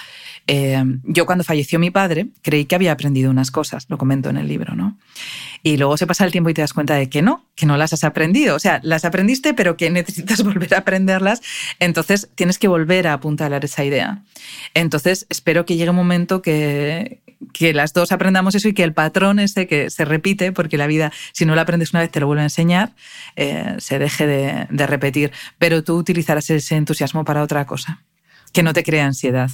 eh, yo cuando falleció mi padre creí que había aprendido unas cosas, lo comento en el libro, ¿no? Y luego se pasa el tiempo y te das cuenta de que no, que no las has aprendido. O sea, las aprendiste, pero que necesitas volver a aprenderlas. Entonces tienes que volver a apuntalar esa idea. Entonces espero que llegue un momento que, que las dos aprendamos eso y que el patrón ese que se repite, porque la vida, si no lo aprendes una vez, te lo vuelve a enseñar, eh, se deje de, de repetir. Pero tú utilizarás ese entusiasmo para otra cosa, que no te crea ansiedad.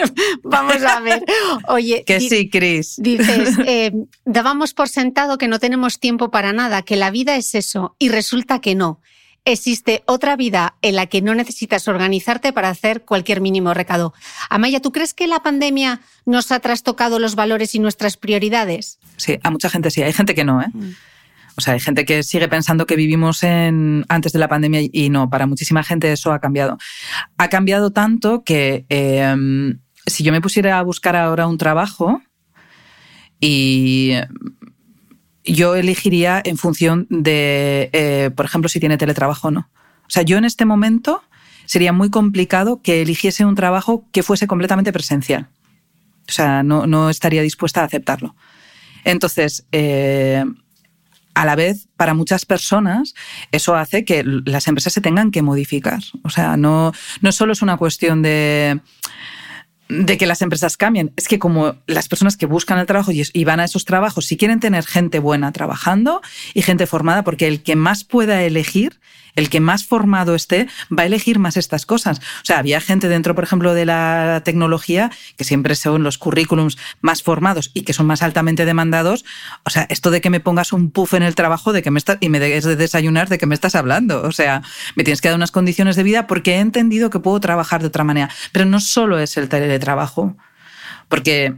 Vamos a ver. Oye. Que sí, Cris. Dices, eh, dábamos por sentado que no tenemos tiempo para nada, que la vida es eso, y resulta que no. Existe otra vida en la que no necesitas organizarte para hacer cualquier mínimo recado. Amaya, ¿tú crees que la pandemia nos ha trastocado los valores y nuestras prioridades? Sí, a mucha gente sí. Hay gente que no, ¿eh? Mm. O sea, hay gente que sigue pensando que vivimos en, antes de la pandemia y no, para muchísima gente eso ha cambiado. Ha cambiado tanto que em, si yo me pusiera a buscar ahora un trabajo y yo elegiría en función de, eh, por ejemplo, si tiene teletrabajo o no. O sea, yo en este momento sería muy complicado que eligiese un trabajo que fuese completamente presencial. O sea, no, no estaría dispuesta a aceptarlo. Entonces, eh, a la vez, para muchas personas, eso hace que las empresas se tengan que modificar. O sea, no, no solo es una cuestión de de que las empresas cambien. Es que como las personas que buscan el trabajo y van a esos trabajos, si quieren tener gente buena trabajando y gente formada, porque el que más pueda elegir el que más formado esté va a elegir más estas cosas. O sea, había gente dentro, por ejemplo, de la tecnología, que siempre son los currículums más formados y que son más altamente demandados. O sea, esto de que me pongas un puff en el trabajo de que me estás, y me des de desayunar, de que me estás hablando. O sea, me tienes que dar unas condiciones de vida porque he entendido que puedo trabajar de otra manera. Pero no solo es el teletrabajo. Porque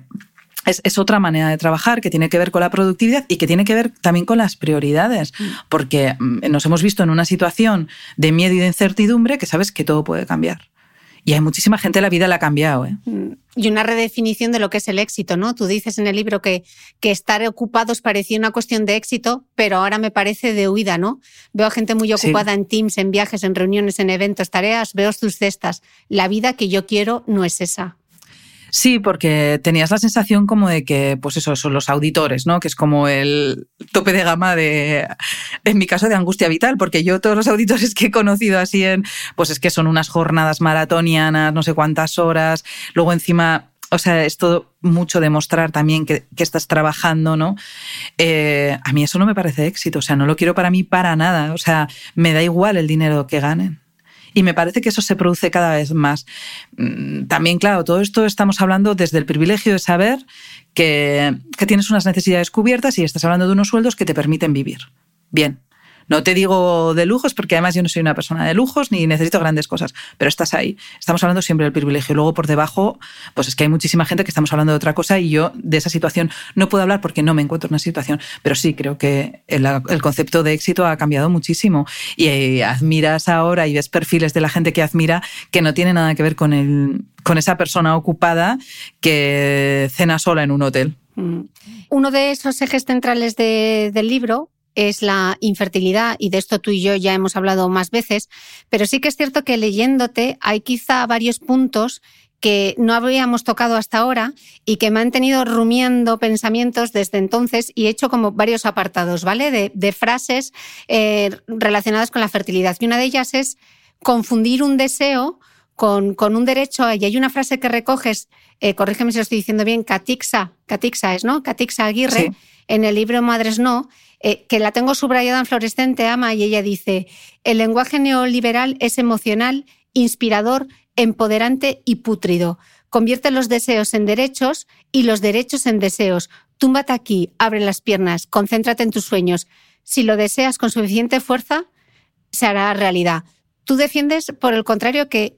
es, otra manera de trabajar que tiene que ver con la productividad y que tiene que ver también con las prioridades, mm. porque mm, nos hemos visto en una situación de miedo y de incertidumbre que sabes que todo puede cambiar. Y hay muchísima gente, la vida la ha cambiado. ¿eh? Mm. Y una redefinición de lo que es el éxito, ¿no? Tú dices en el libro que, que estar ocupados parecía una cuestión de éxito, pero ahora me parece de huida, ¿no? Veo a gente muy ocupada en teams, en viajes, en reuniones, en eventos, tareas, veo sus cestas. La vida que yo quiero no es esa. Sí, porque tenías la sensación como de que, pues eso, son los auditores, ¿no? Que es como el tope de gama de, en mi caso, de angustia vital, porque yo todos los auditores que he conocido así en, pues es que son unas jornadas maratonianas, no sé cuántas horas, luego encima o sea, es todo mucho demostrar también que, estás trabajando, ¿no? Eh, a mí eso no me parece éxito, o sea, no lo quiero para mí para nada, o sea, me da igual el dinero que ganen. Y me parece que eso se produce cada vez más. Mm, también, claro, todo esto estamos hablando desde el privilegio de saber que, que tienes unas necesidades cubiertas y estás hablando de unos sueldos que te permiten vivir. Bien, no te digo de lujos, porque además yo no soy una persona de lujos ni necesito grandes cosas, pero estás ahí. Estamos hablando siempre del privilegio. Luego por debajo, pues es que hay muchísima gente que estamos hablando de otra cosa y yo de esa situación no puedo hablar porque no me encuentro en una situación, pero sí creo que el, concepto de éxito ha cambiado muchísimo y eh, admiras ahora y ves perfiles de la gente que admira que no tiene nada que ver con, el, con esa persona ocupada que cena sola en un hotel. Mm. Uno de esos ejes centrales del libro es la infertilidad y de esto tú y yo ya hemos hablado más veces, pero sí que es cierto que leyéndote hay quizá varios puntos que no habíamos tocado hasta ahora y que me han tenido rumiando pensamientos desde entonces y he hecho como varios apartados, ¿vale? De, frases eh, relacionadas con la fertilidad. Y una de ellas es confundir un deseo con, con, un derecho. Y hay una frase que recoges, eh, corrígeme si lo estoy diciendo bien, Catixa, Catixa es, ¿no? Catixa Aguirre, en el libro Madres No, eh, que la tengo subrayada en fluorescente, ama, y ella dice, el lenguaje neoliberal es emocional, inspirador, empoderante y pútrido. Convierte los deseos en derechos y los derechos en deseos. Túmbate aquí, abre las piernas, concéntrate en tus sueños. Si lo deseas con suficiente fuerza, se hará realidad. Tú defiendes, por el contrario, que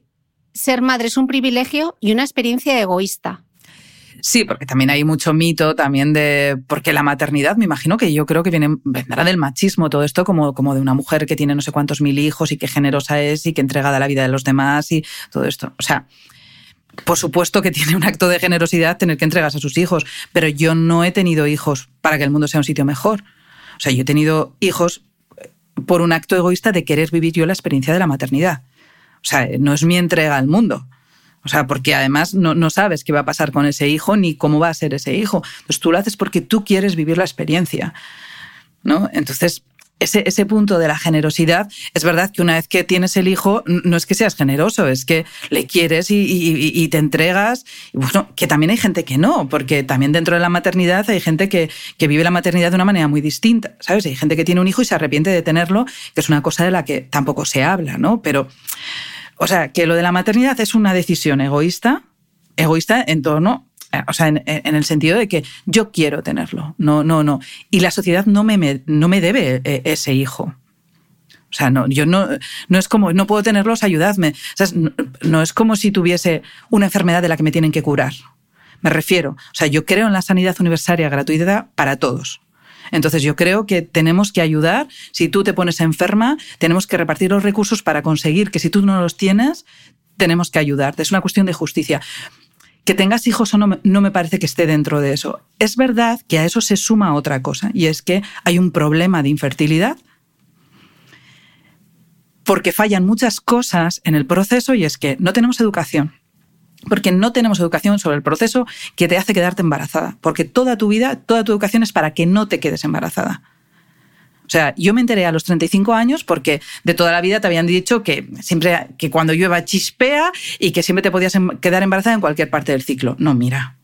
ser madre es un privilegio y una experiencia egoísta. Sí, porque también hay mucho mito también de. Porque la maternidad, me imagino que yo creo que viene, vendrá del machismo, todo esto, como, como de una mujer que tiene no sé cuántos mil hijos y qué generosa es y que entregada a la vida de los demás y todo esto. O sea, por supuesto que tiene un acto de generosidad tener que entregarse a sus hijos, pero yo no he tenido hijos para que el mundo sea un sitio mejor. O sea, yo he tenido hijos por un acto egoísta de querer vivir yo la experiencia de la maternidad. O sea, no es mi entrega al mundo. O sea, porque además no, sabes qué va a pasar con ese hijo ni cómo va a ser ese hijo. Entonces tú lo haces porque tú quieres vivir la experiencia. ¿no? Entonces, ese, ese, punto de la generosidad, es verdad que una vez que tienes el hijo, no es que seas generoso, es que le quieres y, te entregas. bueno, que también hay gente que no, porque también dentro de la maternidad hay gente que, que, vive la maternidad de una manera muy distinta, ¿sabes? Hay gente que tiene un hijo y se arrepiente de tenerlo, que es una cosa de la que tampoco se habla, ¿no? Pero o sea, que lo de la maternidad es una decisión egoísta, egoísta en torno, eh, o sea, en, el sentido de que yo quiero tenerlo, no, no, no. Y la sociedad no me, no me debe eh, ese hijo. O sea, no, yo no, no es como, no puedo tenerlos, ayudadme. O sea, no, es como si tuviese una enfermedad de la que me tienen que curar. Me refiero, o sea, yo creo en la sanidad universal gratuita para todos. Entonces yo creo que tenemos que ayudar. Si tú te pones enferma, tenemos que repartir los recursos para conseguir que si tú no los tienes, tenemos que ayudarte. Es una cuestión de justicia. Que tengas hijos o no, no me parece que esté dentro de eso. Es verdad que a eso se suma otra cosa, y es que hay un problema de infertilidad porque fallan muchas cosas en el proceso y es que no tenemos educación porque no tenemos educación sobre el proceso que te hace quedarte embarazada, porque toda tu vida, toda tu educación es para que no te quedes embarazada. O sea, yo me enteré a los 35 años porque de toda la vida te habían dicho que siempre que cuando llueva chispea y que siempre te podías em, quedar embarazada en cualquier parte del ciclo. No, mira.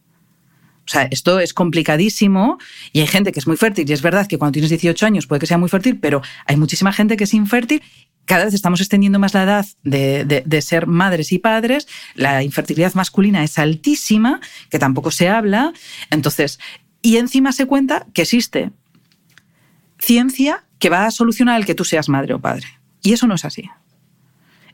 O sea, esto es complicadísimo y hay gente que es muy fértil y es verdad que cuando tienes 18 años puede que sea muy fértil, pero hay muchísima gente que es infértil cada vez estamos extendiendo más la edad de, ser madres y padres, la infertilidad masculina es altísima, que tampoco se habla, entonces, y encima se cuenta que existe ciencia que va a solucionar el que tú seas madre o padre. Y eso no es así.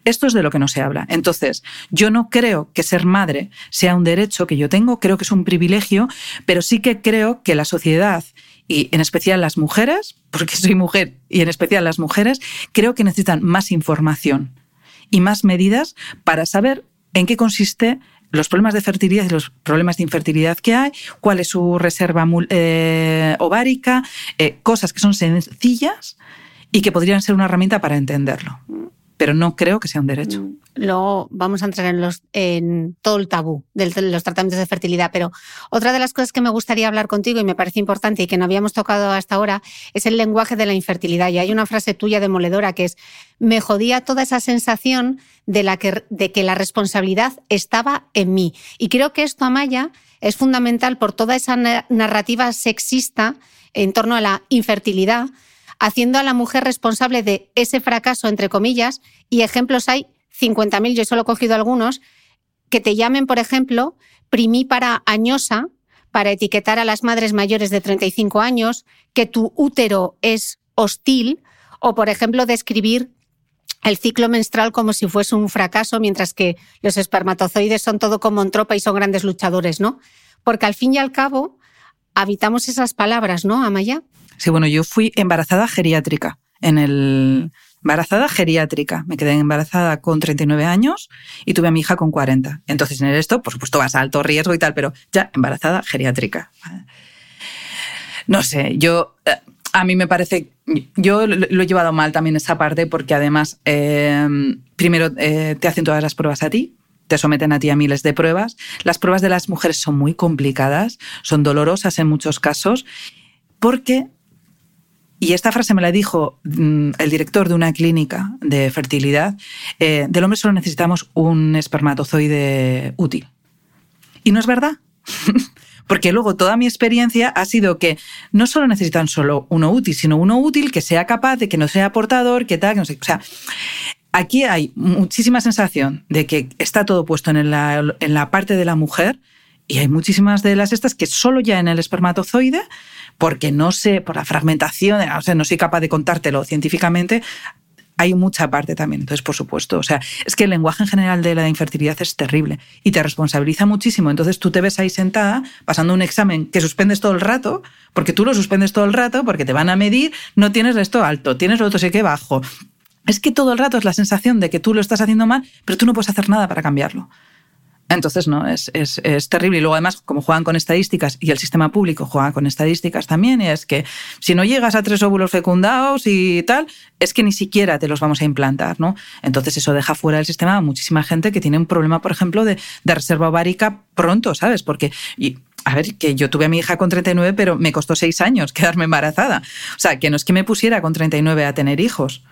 Esto es de lo que no se habla. Entonces, yo no creo que ser madre sea un derecho que yo tengo, creo que es un privilegio, pero sí que creo que la sociedad y en especial las mujeres, porque soy mujer y en especial las mujeres, creo que necesitan más información y más medidas para saber en qué consiste los problemas de fertilidad y los problemas de infertilidad que hay, cuál es su reserva eh, ovárica, eh, cosas que son sencillas y que podrían ser una herramienta para entenderlo pero no creo que sea un derecho. Luego vamos a entrar en todo el tabú de los tratamientos de fertilidad, pero otra de las cosas que me gustaría hablar contigo y me parece importante y que no habíamos tocado hasta ahora es el lenguaje de la infertilidad. Y hay una frase tuya demoledora que es, me jodía toda esa sensación de, la que, de que la responsabilidad estaba en mí. Y creo que esto, Amaya, es fundamental por toda esa narrativa sexista en torno a la infertilidad haciendo a la mujer responsable de ese fracaso, entre comillas, y ejemplos hay 50.000, yo solo he cogido algunos, que te llamen, por ejemplo, primípara añosa, para etiquetar a las madres mayores de 35 años, que tu útero es hostil, o, por ejemplo, describir el ciclo menstrual como si fuese un fracaso, mientras que los espermatozoides son todo como en tropa y son grandes luchadores, ¿no? Porque al fin y al cabo habitamos esas palabras, ¿no, Amaya? Sí, bueno, yo fui embarazada geriátrica en el embarazada geriátrica. Me quedé embarazada con 39 años y tuve a mi hija con 40. Entonces, en esto, por supuesto, vas a alto riesgo y tal, pero ya embarazada geriátrica. No sé, yo... Eh, a mí me parece, yo lo he llevado mal también esa parte porque además, eh, primero eh, te hacen todas las pruebas a ti, te someten a ti a miles de pruebas. Las pruebas de las mujeres son muy complicadas, son dolorosas en muchos casos, porque, y esta frase me la dijo mm, el director de una clínica de fertilidad, eh, del hombre solo necesitamos un espermatozoide útil. Y no es verdad. Porque luego toda mi experiencia ha sido que no solo necesitan solo uno útil, sino uno útil que sea capaz de que no sea portador, que tal, que no sé. O sea, aquí hay muchísima sensación de que está todo puesto en la, en la parte de la mujer y hay muchísimas de las estas que solo ya en el espermatozoide, porque no sé, por la fragmentación, o sea, no soy capaz de contártelo científicamente, hay mucha parte también. Entonces, por supuesto, o sea, es que el lenguaje en general de la infertilidad es terrible y te responsabiliza muchísimo. Entonces, tú te ves ahí sentada pasando un examen que suspendes todo el rato, porque tú lo suspendes todo el rato, porque te van a medir, no tienes esto alto, tienes lo otro sé que bajo. Es que todo el rato es la sensación de que tú lo estás haciendo mal, pero tú no puedes hacer nada para cambiarlo. Entonces, no, es, es, es, terrible. Y luego, además, como juegan con estadísticas y el sistema público juega con estadísticas también, y es que si no llegas a tres óvulos fecundados y tal, es que ni siquiera te los vamos a implantar, ¿no? Entonces, eso deja fuera del sistema a muchísima gente que tiene un problema, por ejemplo, de, de reserva ovárica pronto, ¿sabes? Porque. Y, a ver, que yo tuve a mi hija con 39, pero me costó seis años quedarme embarazada. O sea, que no es que me pusiera con 39 a tener hijos.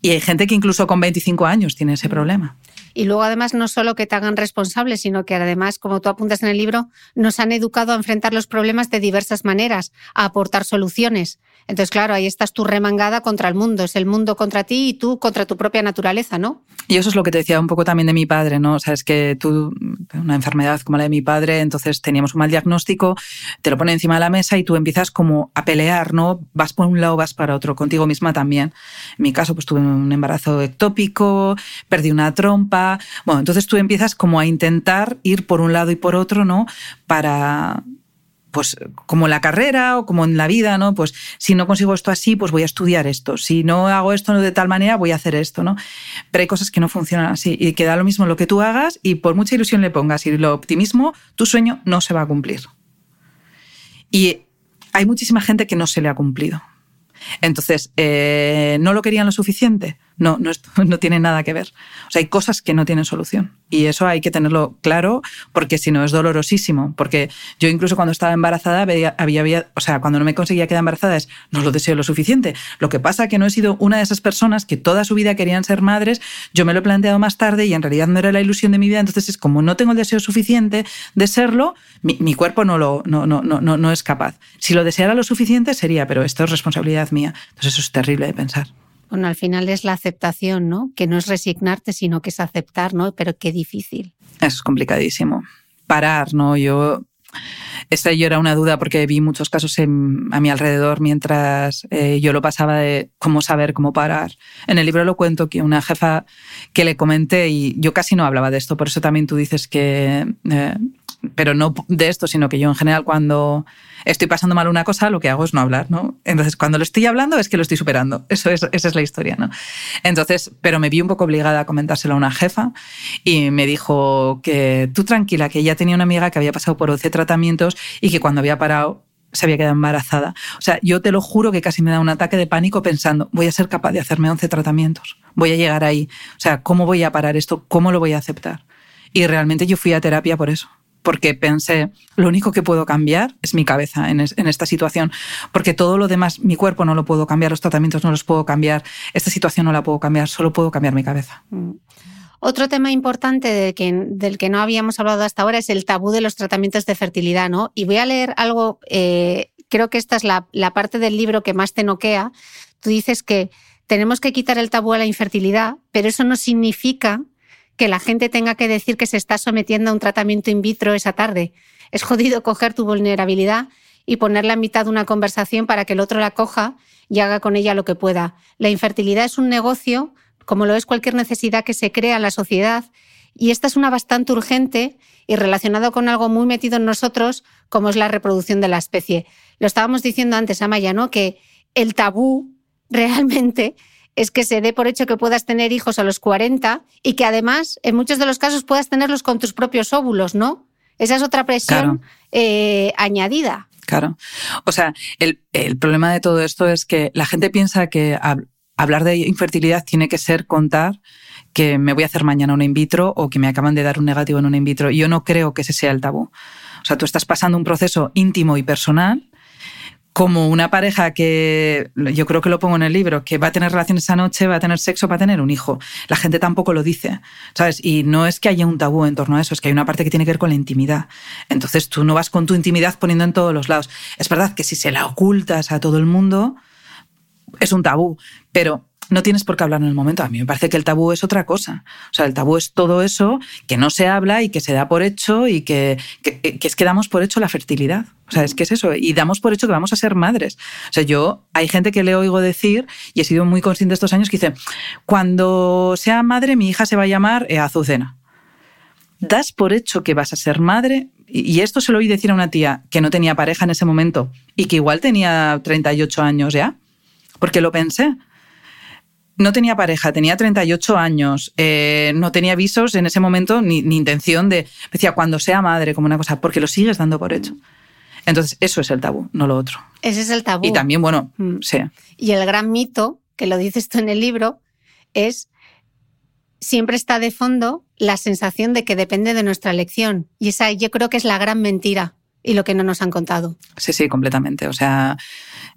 Y hay gente que incluso con 25 años tiene ese problema. Y luego además no solo que te hagan responsable, sino que además, como tú apuntas en el libro, nos han educado a enfrentar los problemas de diversas maneras, a aportar soluciones. Entonces, claro, ahí estás tú remangada contra el mundo, es el mundo contra ti y tú contra tu propia naturaleza, ¿no? Y eso es lo que te decía un poco también de mi padre, ¿no? O sea, es que tú, una enfermedad como la de mi padre, entonces teníamos un mal diagnóstico, te lo pone encima de la mesa y tú empiezas como a pelear, ¿no? Vas por un lado, vas para otro, contigo misma también. En mi caso, pues tuve un embarazo ectópico, perdí una trompa. Bueno, entonces tú empiezas como a intentar ir por un lado y por otro, ¿no? Para pues como la carrera o como en la vida, ¿no? Pues si no consigo esto así, pues voy a estudiar esto. Si no hago esto de tal manera, voy a hacer esto, ¿no? Pero hay cosas que no funcionan así y que da lo mismo lo que tú hagas y por mucha ilusión le pongas y lo optimismo, tu sueño no se va a cumplir. Y hay muchísima gente que no se le ha cumplido. Entonces, eh, ¿no lo querían lo suficiente? No, no, no, tiene nada que ver. O sea, hay cosas que no tienen solución. Y eso hay que tenerlo claro porque si no es dolorosísimo. Porque yo incluso cuando estaba embarazada, había, había, o sea, cuando no me conseguía quedar embarazada es, no lo deseo lo suficiente. Lo que pasa es que no he sido una de esas personas que toda su vida querían ser madres. Yo me lo he planteado más tarde y en realidad no era la ilusión de mi vida. Entonces es como no tengo el deseo suficiente de serlo, mi, mi cuerpo no, lo, no, no, no, no es capaz. Si lo deseara lo suficiente sería, pero esto es responsabilidad mía. Entonces eso es terrible de pensar. Bueno, al final es la aceptación, ¿no? Que no es resignarte, sino que es aceptar, ¿no? Pero qué difícil. Es complicadísimo. Parar, ¿no? Yo esta yo era una duda porque vi muchos casos a mi alrededor mientras eh, yo lo pasaba de cómo saber cómo parar. En el libro lo cuento que una jefa que le comenté y yo casi no hablaba de esto, por eso también tú dices que, eh, pero no de esto, sino que yo en general cuando estoy pasando mal una cosa, lo que hago es no hablar, ¿no? Entonces, cuando lo estoy hablando es que lo estoy superando. Eso es, esa es la historia, ¿no? Entonces, pero me vi un poco obligada a comentárselo a una jefa y me dijo que tú tranquila, que ella tenía una amiga que había pasado por 11 tratamientos y que cuando había parado se había quedado embarazada. O sea, yo te lo juro que casi me da un ataque de pánico pensando, voy a ser capaz de hacerme 11 tratamientos, voy a llegar ahí. O sea, ¿cómo voy a parar esto? ¿Cómo lo voy a aceptar? Y realmente yo fui a terapia por eso porque pensé, lo único que puedo cambiar es mi cabeza en, esta situación, porque todo lo demás, mi cuerpo no lo puedo cambiar, los tratamientos no los puedo cambiar, esta situación no la puedo cambiar, solo puedo cambiar mi cabeza. Mm. Otro tema importante del que no habíamos hablado hasta ahora es el tabú de los tratamientos de fertilidad, ¿no? Y voy a leer algo, eh, creo que esta es la, la parte del libro que más te noquea. Tú dices que tenemos que quitar el tabú a la infertilidad, pero eso no significa que la gente tenga que decir que se está sometiendo a un tratamiento in vitro esa tarde. Es jodido coger tu vulnerabilidad y ponerla en mitad de una conversación para que el otro la coja y haga con ella lo que pueda. La infertilidad es un negocio, como lo es cualquier necesidad que se crea en la sociedad, y esta es una bastante urgente y relacionado con algo muy metido en nosotros, como es la reproducción de la especie. Lo estábamos diciendo antes, Amaya, ¿no? Que el tabú realmente es que se dé por hecho que puedas tener hijos a los 40 y que además, en muchos de los casos, puedas tenerlos con tus propios óvulos, ¿no? Esa es otra presión eh, añadida. Claro. O sea, el, el, problema de todo esto es que la gente piensa que hablar de infertilidad tiene que ser contar que me voy a hacer mañana una in vitro o que me acaban de dar un negativo en una in vitro. Yo no creo que ese sea el tabú. O sea, tú estás pasando un proceso íntimo y personal como una pareja que, yo creo que lo pongo en el libro, que va a tener relaciones esa noche, va a tener sexo, va a tener un hijo. La gente tampoco lo dice, ¿sabes? Y no es que haya un tabú en torno a eso, es que hay una parte que tiene que ver con la intimidad. Entonces tú no vas con tu intimidad poniendo en todos los lados. Es verdad que si se la ocultas a todo el mundo, es un tabú, pero no tienes por qué hablar en el momento. A mí me parece que el tabú es otra cosa. O sea, el tabú es todo eso que no se habla y que se da por hecho y que, es que damos por hecho la fertilidad. O sea, es que es eso. Y damos por hecho que vamos a ser madres. O sea, yo, hay gente que le oigo decir, y he sido muy consciente estos años, que dice, cuando sea madre, mi hija se va a llamar Azucena. Das por hecho que vas a ser madre, y esto se lo oí decir a una tía que no tenía pareja en ese momento y que igual tenía 38 años ya, porque lo pensé no tenía pareja, tenía 38 años, eh, no tenía visos en ese momento ni, intención de, decía, cuando sea madre, como una cosa, porque lo sigues dando por hecho. Entonces, eso es el tabú, no lo otro. Ese es el tabú. Y también, bueno, mm. sí. Y el gran mito, que lo dices tú en el libro, es siempre está de fondo la sensación de que depende de nuestra elección. Y esa yo creo que es la gran mentira y lo que no nos han contado. Sí, sí, completamente. O sea,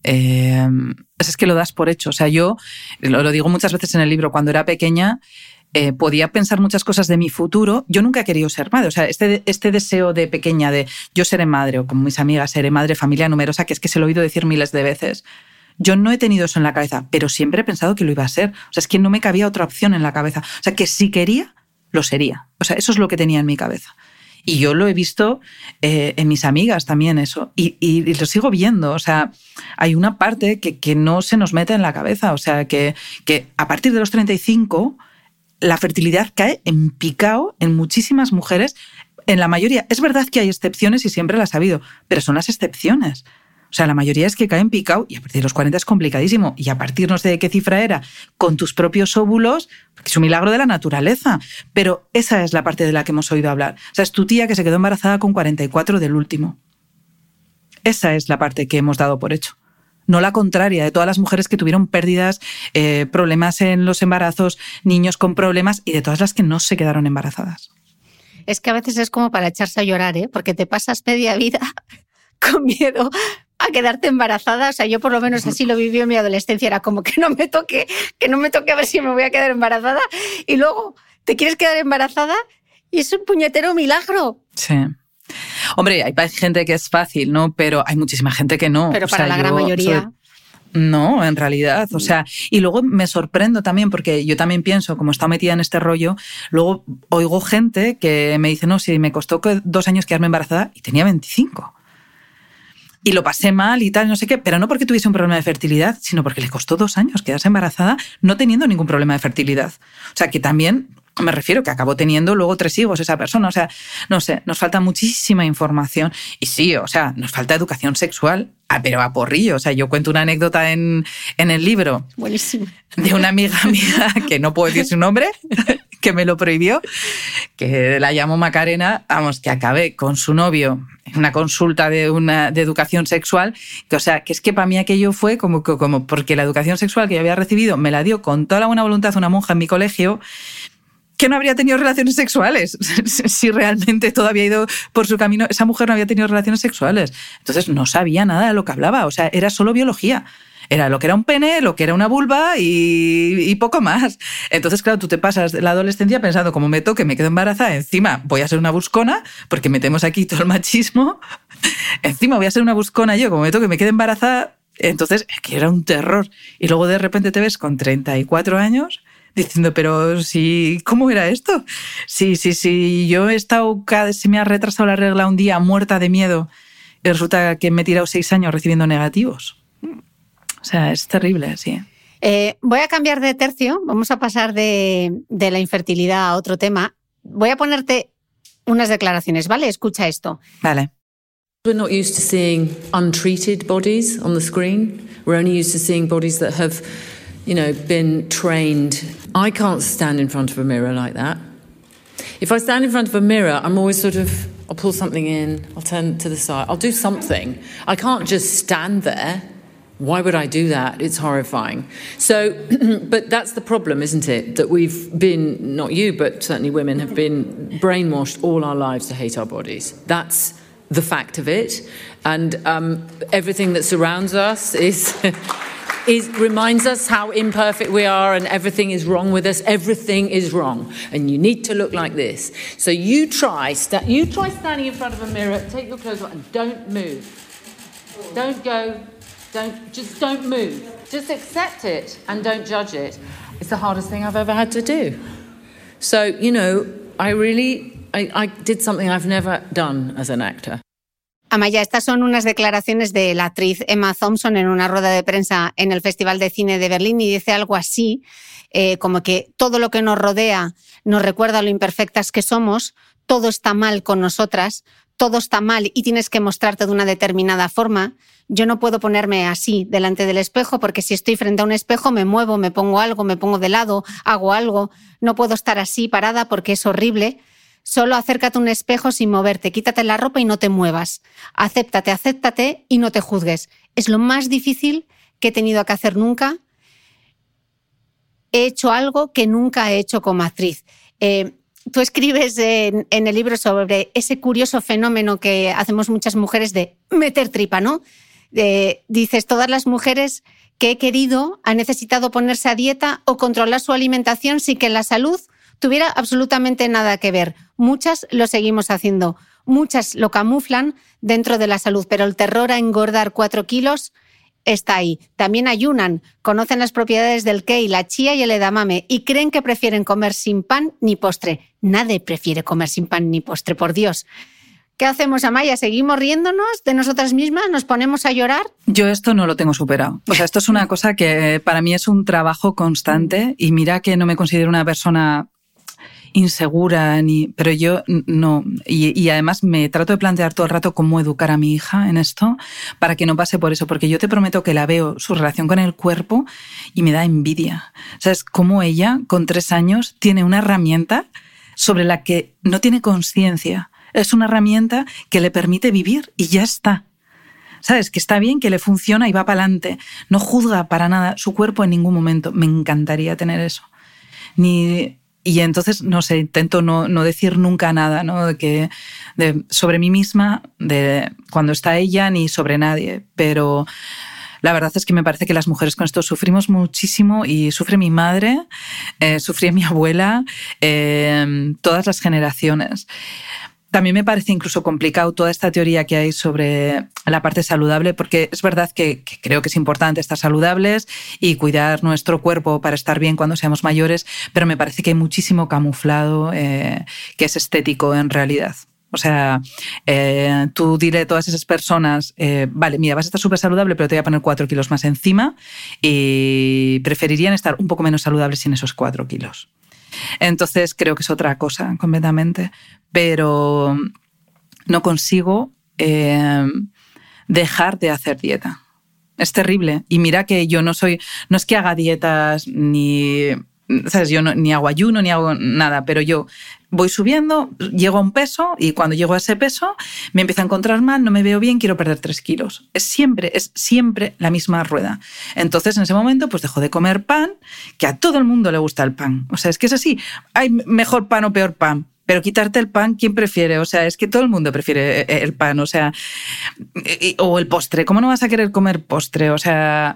eh, es que lo das por hecho. O sea, yo lo, digo muchas veces en el libro, cuando era pequeña, eh, podía pensar muchas cosas de mi futuro. Yo nunca he querido ser madre. O sea, este, este deseo de pequeña de yo seré madre o como mis amigas seré madre, familia numerosa, que es que se lo he oído decir miles de veces. Yo no he tenido eso en la cabeza, pero siempre he pensado que lo iba a ser. O sea, es que no me cabía otra opción en la cabeza. O sea, que si quería, lo sería. O sea, eso es lo que tenía en mi cabeza. Y yo lo he visto eh, en mis amigas también eso. Y, lo sigo viendo. O sea, hay una parte que, que, no se nos mete en la cabeza. O sea, que, que a partir de los 35 la fertilidad cae en picado en muchísimas mujeres. En la mayoría, es verdad que hay excepciones y siempre las ha habido, pero son las excepciones. O sea, la mayoría es que caen picado y a partir de los 40 es complicadísimo. Y a partir no sé de qué cifra era, con tus propios óvulos, porque es un milagro de la naturaleza. Pero esa es la parte de la que hemos oído hablar. O sea, es tu tía que se quedó embarazada con 44 del último. Esa es la parte que hemos dado por hecho. No la contraria de todas las mujeres que tuvieron pérdidas, eh, problemas en los embarazos, niños con problemas y de todas las que no se quedaron embarazadas. Es que a veces es como para echarse a llorar, ¿eh? porque te pasas media vida con miedo a quedarte embarazada. O sea, yo por lo menos así lo viví en mi adolescencia. Era como que no me toque, que no me toque a ver si me voy a quedar embarazada. Y luego te quieres quedar embarazada y es un puñetero milagro. Sí. Hombre, hay gente que es fácil, ¿no? Pero hay muchísima gente que no. Pero para la gran mayoría. No, en realidad. O sea, y luego me sorprendo también, porque yo también pienso, como está metida en este rollo, luego oigo gente que me dice, no, si me costó dos años quedarme embarazada y tenía 25 y lo pasé mal y tal, no sé qué, pero no porque tuviese un problema de fertilidad, sino porque le costó dos años quedarse embarazada no teniendo ningún problema de fertilidad. O sea, que también me refiero que acabó teniendo luego tres hijos esa persona. O sea, no sé, nos falta muchísima información. Y sí, o sea, nos falta educación sexual, ah, pero a porrillo. O sea, yo cuento una anécdota en, en el libro. Buenísimo. De una amiga mía, que no puedo decir su nombre, que me lo prohibió, que la llamo Macarena, vamos, que acabé con su novio en una consulta de, una, de educación sexual, que o sea, que es que para mí aquello fue como, como porque la educación sexual que yo había recibido me la dio con toda la buena voluntad una monja en mi colegio, que no habría tenido relaciones sexuales si realmente todo había ido por su camino. Esa mujer no había tenido relaciones sexuales. Entonces no sabía nada de lo que hablaba, o sea, era solo biología. Era lo que era un pene, lo que era una vulva y, poco más. Entonces, claro, tú te pasas la adolescencia pensando, como me toque, me quedo embarazada, encima voy a ser una buscona, porque metemos aquí todo el machismo, encima voy a ser una buscona yo, como me toque, me quedo embarazada. Entonces, es que era un terror. Y luego de repente te ves con 34 años diciendo, pero si, ¿cómo era esto? Sí, sí, sí, yo he estado, se me ha retrasado la regla un día muerta de miedo y resulta que me he tirado seis años recibiendo negativos. O sea, es terrible, sí. Eh, voy a cambiar de tercio, vamos a pasar de, de la infertilidad a otro tema. Voy a ponerte unas declaraciones, ¿vale? Escucha esto. Vale. We're not used to seeing untreated bodies on the screen. We're only used to seeing bodies that have, you know, been trained. I can't stand in front of a mirror like that. If I stand in front of a mirror, I'm always sort of I'll pull something in, I'll turn to the side, I'll do something. I can't just stand there. Why would I do that? It's horrifying. So, but that's the problem, isn't it? That we've been, not you, but certainly women, have been brainwashed all our lives to hate our bodies. That's the fact of it. And um, everything that surrounds us is. is, reminds us how imperfect we are and everything is wrong with us. Everything is wrong. And you need to look like this. So you try, sta- you try standing in front of a mirror, take your clothes off and don't move. Don't go, don't, just don't move. Just accept it and don't judge it. It's the hardest thing I've ever had to do. So, you know, I really, I, I did something I've never done as an actor. Amaya, estas son unas declaraciones de la actriz Emma Thompson en una rueda de prensa en el Festival de Cine de Berlín y dice algo así, eh, como que todo lo que nos rodea nos recuerda lo imperfectas que somos, todo está mal con nosotras, todo está mal y tienes que mostrarte de una determinada forma. Yo no puedo ponerme así delante del espejo porque si estoy frente a un espejo me muevo, me pongo algo, me pongo de lado, hago algo. No puedo estar así parada porque es horrible. Solo acércate a un espejo sin moverte, quítate la ropa y no te muevas. Acéptate, acéptate y no te juzgues. Es lo más difícil que he tenido que hacer nunca. He hecho algo que nunca he hecho como actriz. Eh, tú escribes en, el libro sobre ese curioso fenómeno que hacemos muchas mujeres de meter tripa, ¿no? Dices, todas las mujeres que he querido han necesitado ponerse a dieta o controlar su alimentación sin que la salud tuviera absolutamente nada que ver. Muchas lo seguimos haciendo, muchas lo camuflan dentro de la salud, pero el terror a engordar cuatro kilos está ahí. También ayunan, conocen las propiedades del kei, la chía y el edamame y creen que prefieren comer sin pan ni postre. Nadie prefiere comer sin pan ni postre, por Dios. ¿Qué hacemos, Amaya? ¿Seguimos riéndonos de nosotras mismas? ¿Nos ponemos a llorar? Yo esto no lo tengo superado. O sea, esto es una cosa que para mí es un trabajo constante y mira que no me considero una persona insegura, ni, pero yo no. Y, además me trato de plantear todo el rato cómo educar a mi hija en esto para que no pase por eso, porque yo te prometo que la veo, su relación con el cuerpo, y me da envidia. ¿Sabes? Cómo ella, con tres años, tiene una herramienta sobre la que no tiene conciencia. Es una herramienta que le permite vivir y ya está. ¿Sabes? Que está bien, que le funciona y va para adelante. No juzga para nada su cuerpo en ningún momento. Me encantaría tener eso. Ni y entonces, no sé, intento no, no decir nunca nada ¿no? de que, sobre mí misma, de cuando está ella, ni sobre nadie. Pero la verdad es que me parece que las mujeres con esto sufrimos muchísimo y sufre mi madre, eh, mi abuela, eh, todas las generaciones. También me parece incluso complicado toda esta teoría que hay sobre la parte saludable, porque es verdad que, creo que es importante estar saludables y cuidar nuestro cuerpo para estar bien cuando seamos mayores, pero me parece que hay muchísimo camuflado eh, que es estético en realidad. O sea, eh, tú dile a todas esas personas, eh, vale, mira, vas a estar súper saludable, pero te voy a poner cuatro kilos más encima y preferirían estar un poco menos saludables sin esos cuatro kilos. Entonces creo que es otra cosa completamente, pero no consigo eh, dejar de hacer dieta. Es terrible. Y mira que yo no soy, no es que haga dietas ni, ¿sabes? Yo no, ni hago ayuno ni hago nada, pero yo voy subiendo, llego a un peso y cuando llego a ese peso me empiezo a encontrar mal, no me veo bien, quiero perder tres kilos. Es siempre, es siempre la misma rueda. Entonces en ese momento pues dejo de comer pan, que a todo el mundo le gusta el pan. O sea, es que es así. Hay mejor pan o peor pan. Pero quitarte el pan, ¿quién prefiere? O sea, es que todo el mundo prefiere el pan, o sea, o el postre. ¿Cómo no vas a querer comer postre? O sea,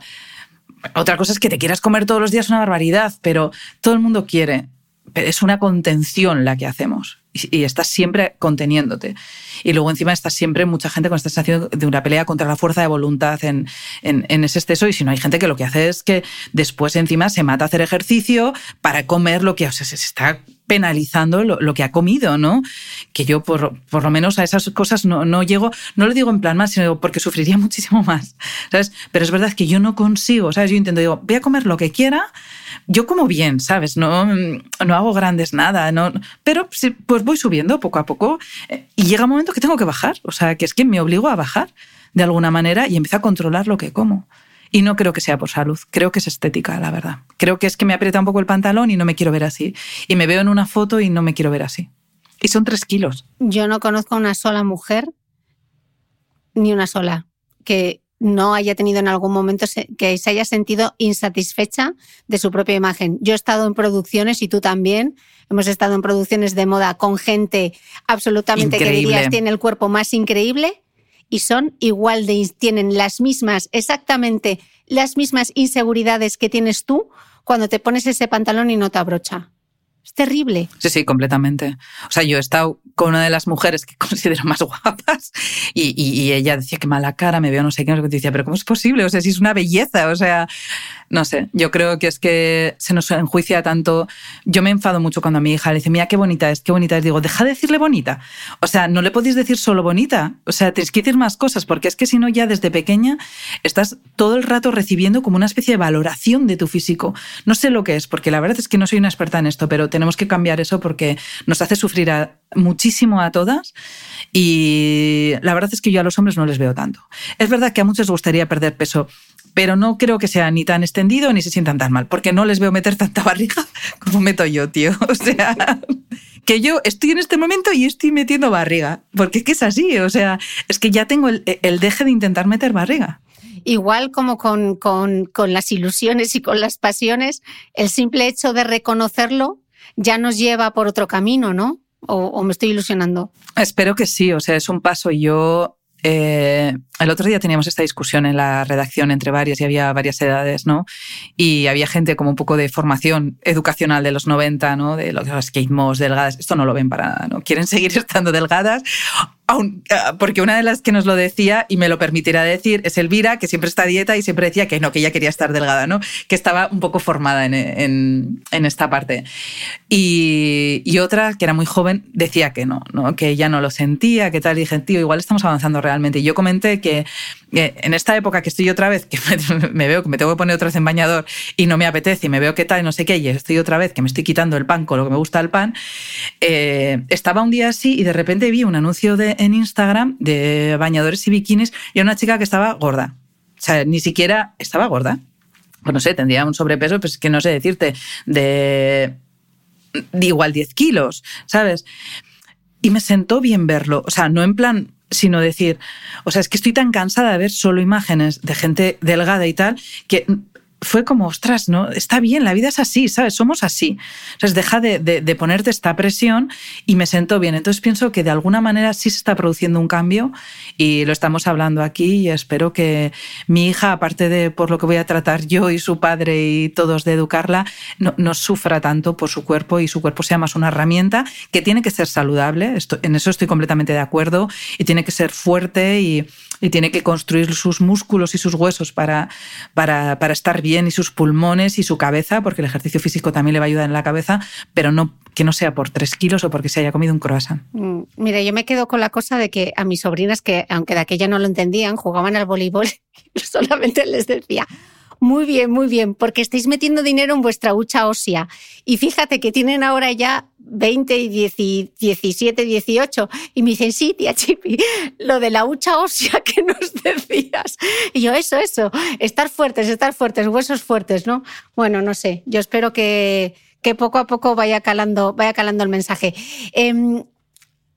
otra cosa es que te quieras comer todos los días una barbaridad, pero todo el mundo quiere es una contención la que hacemos y, estás siempre conteniéndote. Y luego encima estás siempre mucha gente con esta sensación de una pelea contra la fuerza de voluntad en, en, en, ese exceso. Y si no hay gente que lo que hace es que después encima se mata a hacer ejercicio para comer lo que o sea, se está penalizando lo, que ha comido, ¿no? Que yo por, por lo menos a esas cosas no, no, llego, no lo digo en plan más, sino porque sufriría muchísimo más, ¿sabes? Pero es verdad que yo no consigo, ¿sabes? Yo intento, digo, voy a comer lo que quiera, yo como bien, ¿sabes? No, no hago grandes nada, no, pero pues voy subiendo poco a poco eh, y llega un momento que tengo que bajar, o sea, que es que me obligo a bajar de alguna manera y empiezo a controlar lo que como. Y no creo que sea por salud, creo que es estética, la verdad. Creo que es que me aprieta un poco el pantalón y no me quiero ver así. Y me veo en una foto y no me quiero ver así. Y son tres kilos. Yo no conozco a una sola mujer, ni una sola, que no haya tenido en algún momento que se haya sentido insatisfecha de su propia imagen. Yo he estado en producciones y tú también. Hemos estado en producciones de moda con gente absolutamente que dirías tiene el cuerpo más increíble y son igual de tienen las mismas exactamente las mismas inseguridades que tienes tú cuando te pones ese pantalón y no te abrocha. Es terrible. Sí, sí, completamente. O sea, yo he estado con una de las mujeres que considero más guapas y, ella decía que mala cara, me veo no sé qué, no sé qué, decía, pero ¿cómo es posible? O sea, si es una belleza, o sea, no sé, yo creo que es que se nos enjuicia tanto. Yo me enfado mucho cuando a mi hija le dice, mira qué bonita es, qué bonita es. Digo, deja de decirle bonita. O sea, no le podéis decir solo bonita. O sea, tienes que decir más cosas, porque es que si no, ya desde pequeña estás todo el rato recibiendo como una especie de valoración de tu físico. No sé lo que es, porque la verdad es que no soy una experta en esto, pero tenemos que cambiar eso porque nos hace sufrir muchísimo a todas y la verdad es que yo a los hombres no les veo tanto. Es verdad que a muchos gustaría perder peso, pero no creo que sea ni tan extendido ni se sientan tan mal, porque no les veo meter tanta barriga como meto yo, tío. O sea, que yo estoy en este momento y estoy metiendo barriga, porque es que es así, o sea, es que ya tengo el, deje de intentar meter barriga. Igual como con, con, con las ilusiones y con las pasiones, el simple hecho de reconocerlo ya nos lleva por otro camino, ¿no? o, me estoy ilusionando? Espero que sí, o sea, es un paso. Yo eh, el otro día teníamos esta discusión en la redacción entre varias y había varias edades, ¿no? Y había gente como un poco de formación educacional de los 90, ¿no? De los skate moss, delgadas. Esto no lo ven para nada, ¿no? Quieren seguir estando delgadas Ah, porque una de las que nos lo decía, y me lo permitirá decir, es Elvira, que siempre está a dieta y siempre decía que no, que ella quería estar delgada, ¿no? Que estaba un poco formada en, esta parte. Y, otra, que era muy joven, decía que no, ¿no? Que ella no lo sentía, que tal. Y dije, tío, igual estamos avanzando realmente. Y yo comenté que, en esta época que estoy otra vez, que me, veo que me tengo que poner otra vez en bañador y no me apetece y me veo que tal y no sé qué, y estoy otra vez que me estoy quitando el pan con lo que me gusta el pan, eh, estaba un día así y de repente vi un anuncio de en Instagram de bañadores y bikinis y una chica que estaba gorda. O sea, ni siquiera estaba gorda. Pues no sé, tendría un sobrepeso, pues que no sé decirte, de, de igual 10 kilos, ¿sabes? Y me sentó bien verlo. O sea, no en plan sino decir, o sea, es que estoy tan cansada de ver solo imágenes de gente delgada y tal, que fue como, ostras, ¿no? Está bien, la vida es así, ¿sabes? Somos así. Entonces, deja de, ponerte esta presión y me siento bien. Entonces, pienso que de alguna manera sí se está produciendo un cambio y lo estamos hablando aquí y espero que mi hija, aparte de por lo que voy a tratar yo y su padre y todos de educarla, no, no sufra tanto por su cuerpo y su cuerpo sea más una herramienta que tiene que ser saludable. en eso estoy completamente de acuerdo y tiene que ser fuerte y, y tiene que construir sus músculos y sus huesos para, para, para estar bien y sus pulmones y su cabeza, porque el ejercicio físico también le va a ayudar en la cabeza, pero no que no sea por tres kilos o porque se haya comido un croissant. Mm, mira, yo me quedo con la cosa de que a mis sobrinas, que aunque de aquella no lo entendían, jugaban al voleibol, solamente les decía, muy bien, muy bien, porque estáis metiendo dinero en vuestra hucha ósea. Y fíjate que tienen ahora ya 20 y 17, 18. Y me dicen, sí, tía Chipi, lo de la hucha ósea que nos decías. Y yo, eso, eso, estar fuertes, estar fuertes, huesos fuertes, ¿no? Bueno, no sé, yo espero que, que poco a poco vaya calando, vaya calando el mensaje. Em,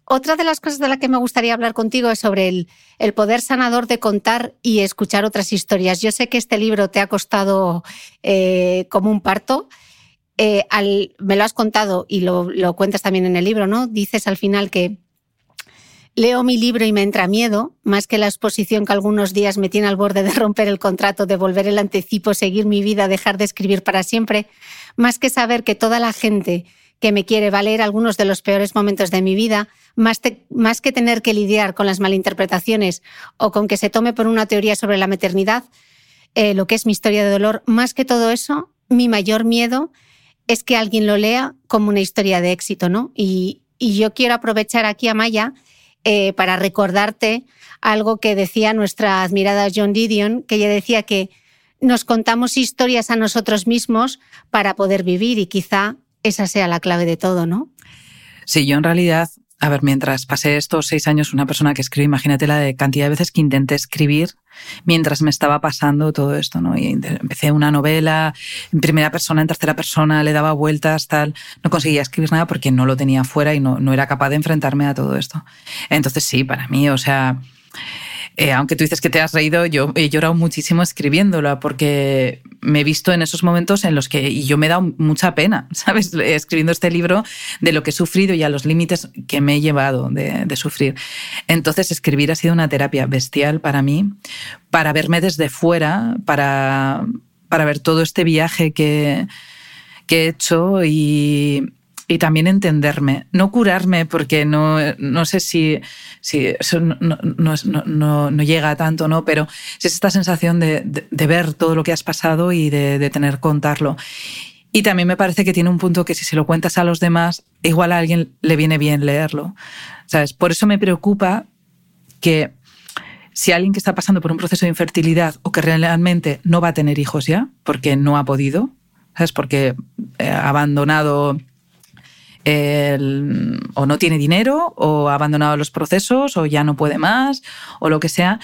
otra de las cosas de las que me gustaría hablar contigo es sobre el, poder sanador de contar y escuchar otras historias. Yo sé que este libro te ha costado eh, como un parto. Eh, me lo has contado y lo, lo, cuentas también en el libro, ¿no? Dices al final que leo mi libro y me entra miedo, más que la exposición que algunos días me tiene al borde de romper el contrato, de volver el anticipo, seguir mi vida, dejar de escribir para siempre, más que saber que toda la gente que me quiere valer algunos de los peores momentos de mi vida, más, más que tener que lidiar con las malinterpretaciones o con que se tome por una teoría sobre la maternidad, eh, lo que es mi historia de dolor, más que todo eso, mi mayor miedo es que alguien lo lea como una historia de éxito, ¿no? Y, yo quiero aprovechar aquí a Maya eh, para recordarte algo que decía nuestra admirada John Didion, que ella decía que nos contamos historias a nosotros mismos para poder vivir y quizá esa sea la clave de todo, ¿no? Sí, yo en realidad a ver, mientras pasé estos seis años una persona que escribe, imagínate la cantidad de veces que intenté escribir mientras me estaba pasando todo esto, ¿no? Y empecé una novela en primera persona, en tercera persona, le daba vueltas, tal. No conseguía escribir nada porque no lo tenía fuera y no, no era capaz de enfrentarme a todo esto. Entonces sí, para mí, o sea, eh, aunque tú dices que te has reído, yo he llorado muchísimo escribiéndola porque me he visto en esos momentos en los que yo me he dado mucha pena, ¿sabes? Escribiendo este libro de lo que he sufrido y a los límites que me he llevado de, de sufrir. Entonces, escribir ha sido una terapia bestial para mí, para verme desde fuera, para, para ver todo este viaje que, que he hecho y, y también entenderme, no curarme porque no, no sé si, si eso no, no, no, llega tanto, ¿no? pero es esta sensación de, de, ver todo lo que has pasado y de, de, tener contarlo. Y también me parece que tiene un punto que si se lo cuentas a los demás, igual a alguien le viene bien leerlo. ¿Sabes? Por eso me preocupa que si alguien que está pasando por un proceso de infertilidad o que realmente no va a tener hijos ya, porque no ha podido, ¿sabes? Porque ha abandonado o no tiene dinero o ha abandonado los procesos o ya no puede más o lo que sea,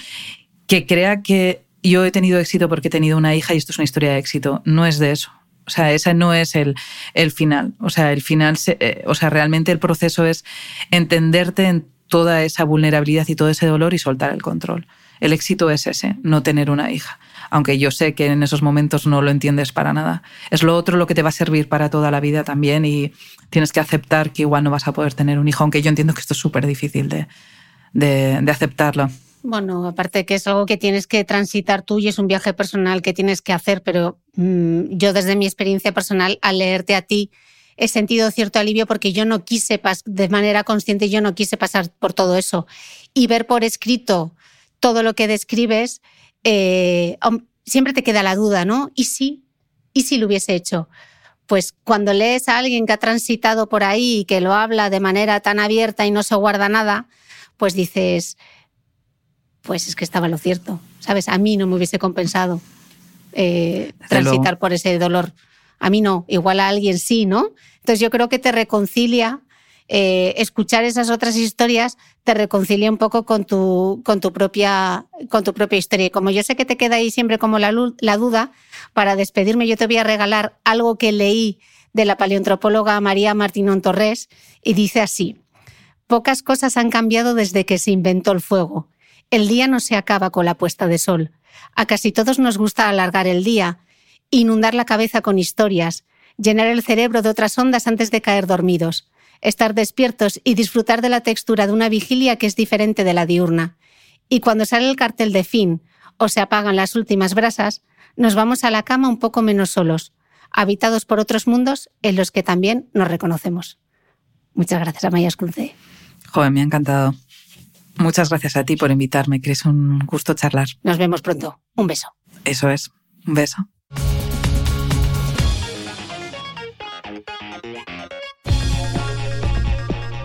que crea que yo he tenido éxito porque he tenido una hija y esto es una historia de éxito. No es de eso. O sea, ese no es el, el final. O sea, el final, eh, o sea, realmente el proceso es entenderte en toda esa vulnerabilidad y todo ese dolor y soltar el control. El éxito es ese, no tener una hija aunque yo sé que en esos momentos no lo entiendes para nada. Es lo otro lo que te va a servir para toda la vida también y tienes que aceptar que igual no vas a poder tener un hijo, aunque yo entiendo que esto es súper difícil de, de, aceptarlo. Bueno, aparte que es algo que tienes que transitar tú y es un viaje personal que tienes que hacer, pero mm, yo desde mi experiencia personal, al leerte a ti, he sentido cierto alivio porque yo no quise, de manera consciente, yo no quise pasar por todo eso. Y ver por escrito todo lo que describes, eh, siempre te queda la duda, ¿no? ¿Y si? ¿Y si lo hubiese hecho? Pues cuando lees a alguien que ha transitado por ahí y que lo habla de manera tan abierta y no se guarda nada, pues dices, pues es que estaba lo cierto, ¿sabes? A mí no me hubiese compensado eh, transitar por ese dolor. A mí no, igual a alguien sí, ¿no? Entonces yo creo que te reconcilia eh, escuchar esas otras historias te reconcilia un poco con tu, propia, historia. Como yo sé que te queda ahí siempre como la, duda, para despedirme yo te voy a regalar algo que leí de la paleontropóloga María Martínón Torres y dice así, pocas cosas han cambiado desde que se inventó el fuego. El día no se acaba con la puesta de sol. A casi todos nos gusta alargar el día, inundar la cabeza con historias, llenar el cerebro de otras ondas antes de caer dormidos estar despiertos y disfrutar de la textura de una vigilia que es diferente de la diurna. Y cuando sale el cartel de fin o se apagan las últimas brasas, nos vamos a la cama un poco menos solos, habitados por otros mundos en los que también nos reconocemos. Muchas gracias, Amaya Escunce. Joder, me ha encantado. Muchas gracias a ti por invitarme, que es un gusto charlar. Nos vemos pronto. Un beso. Eso es. Un beso.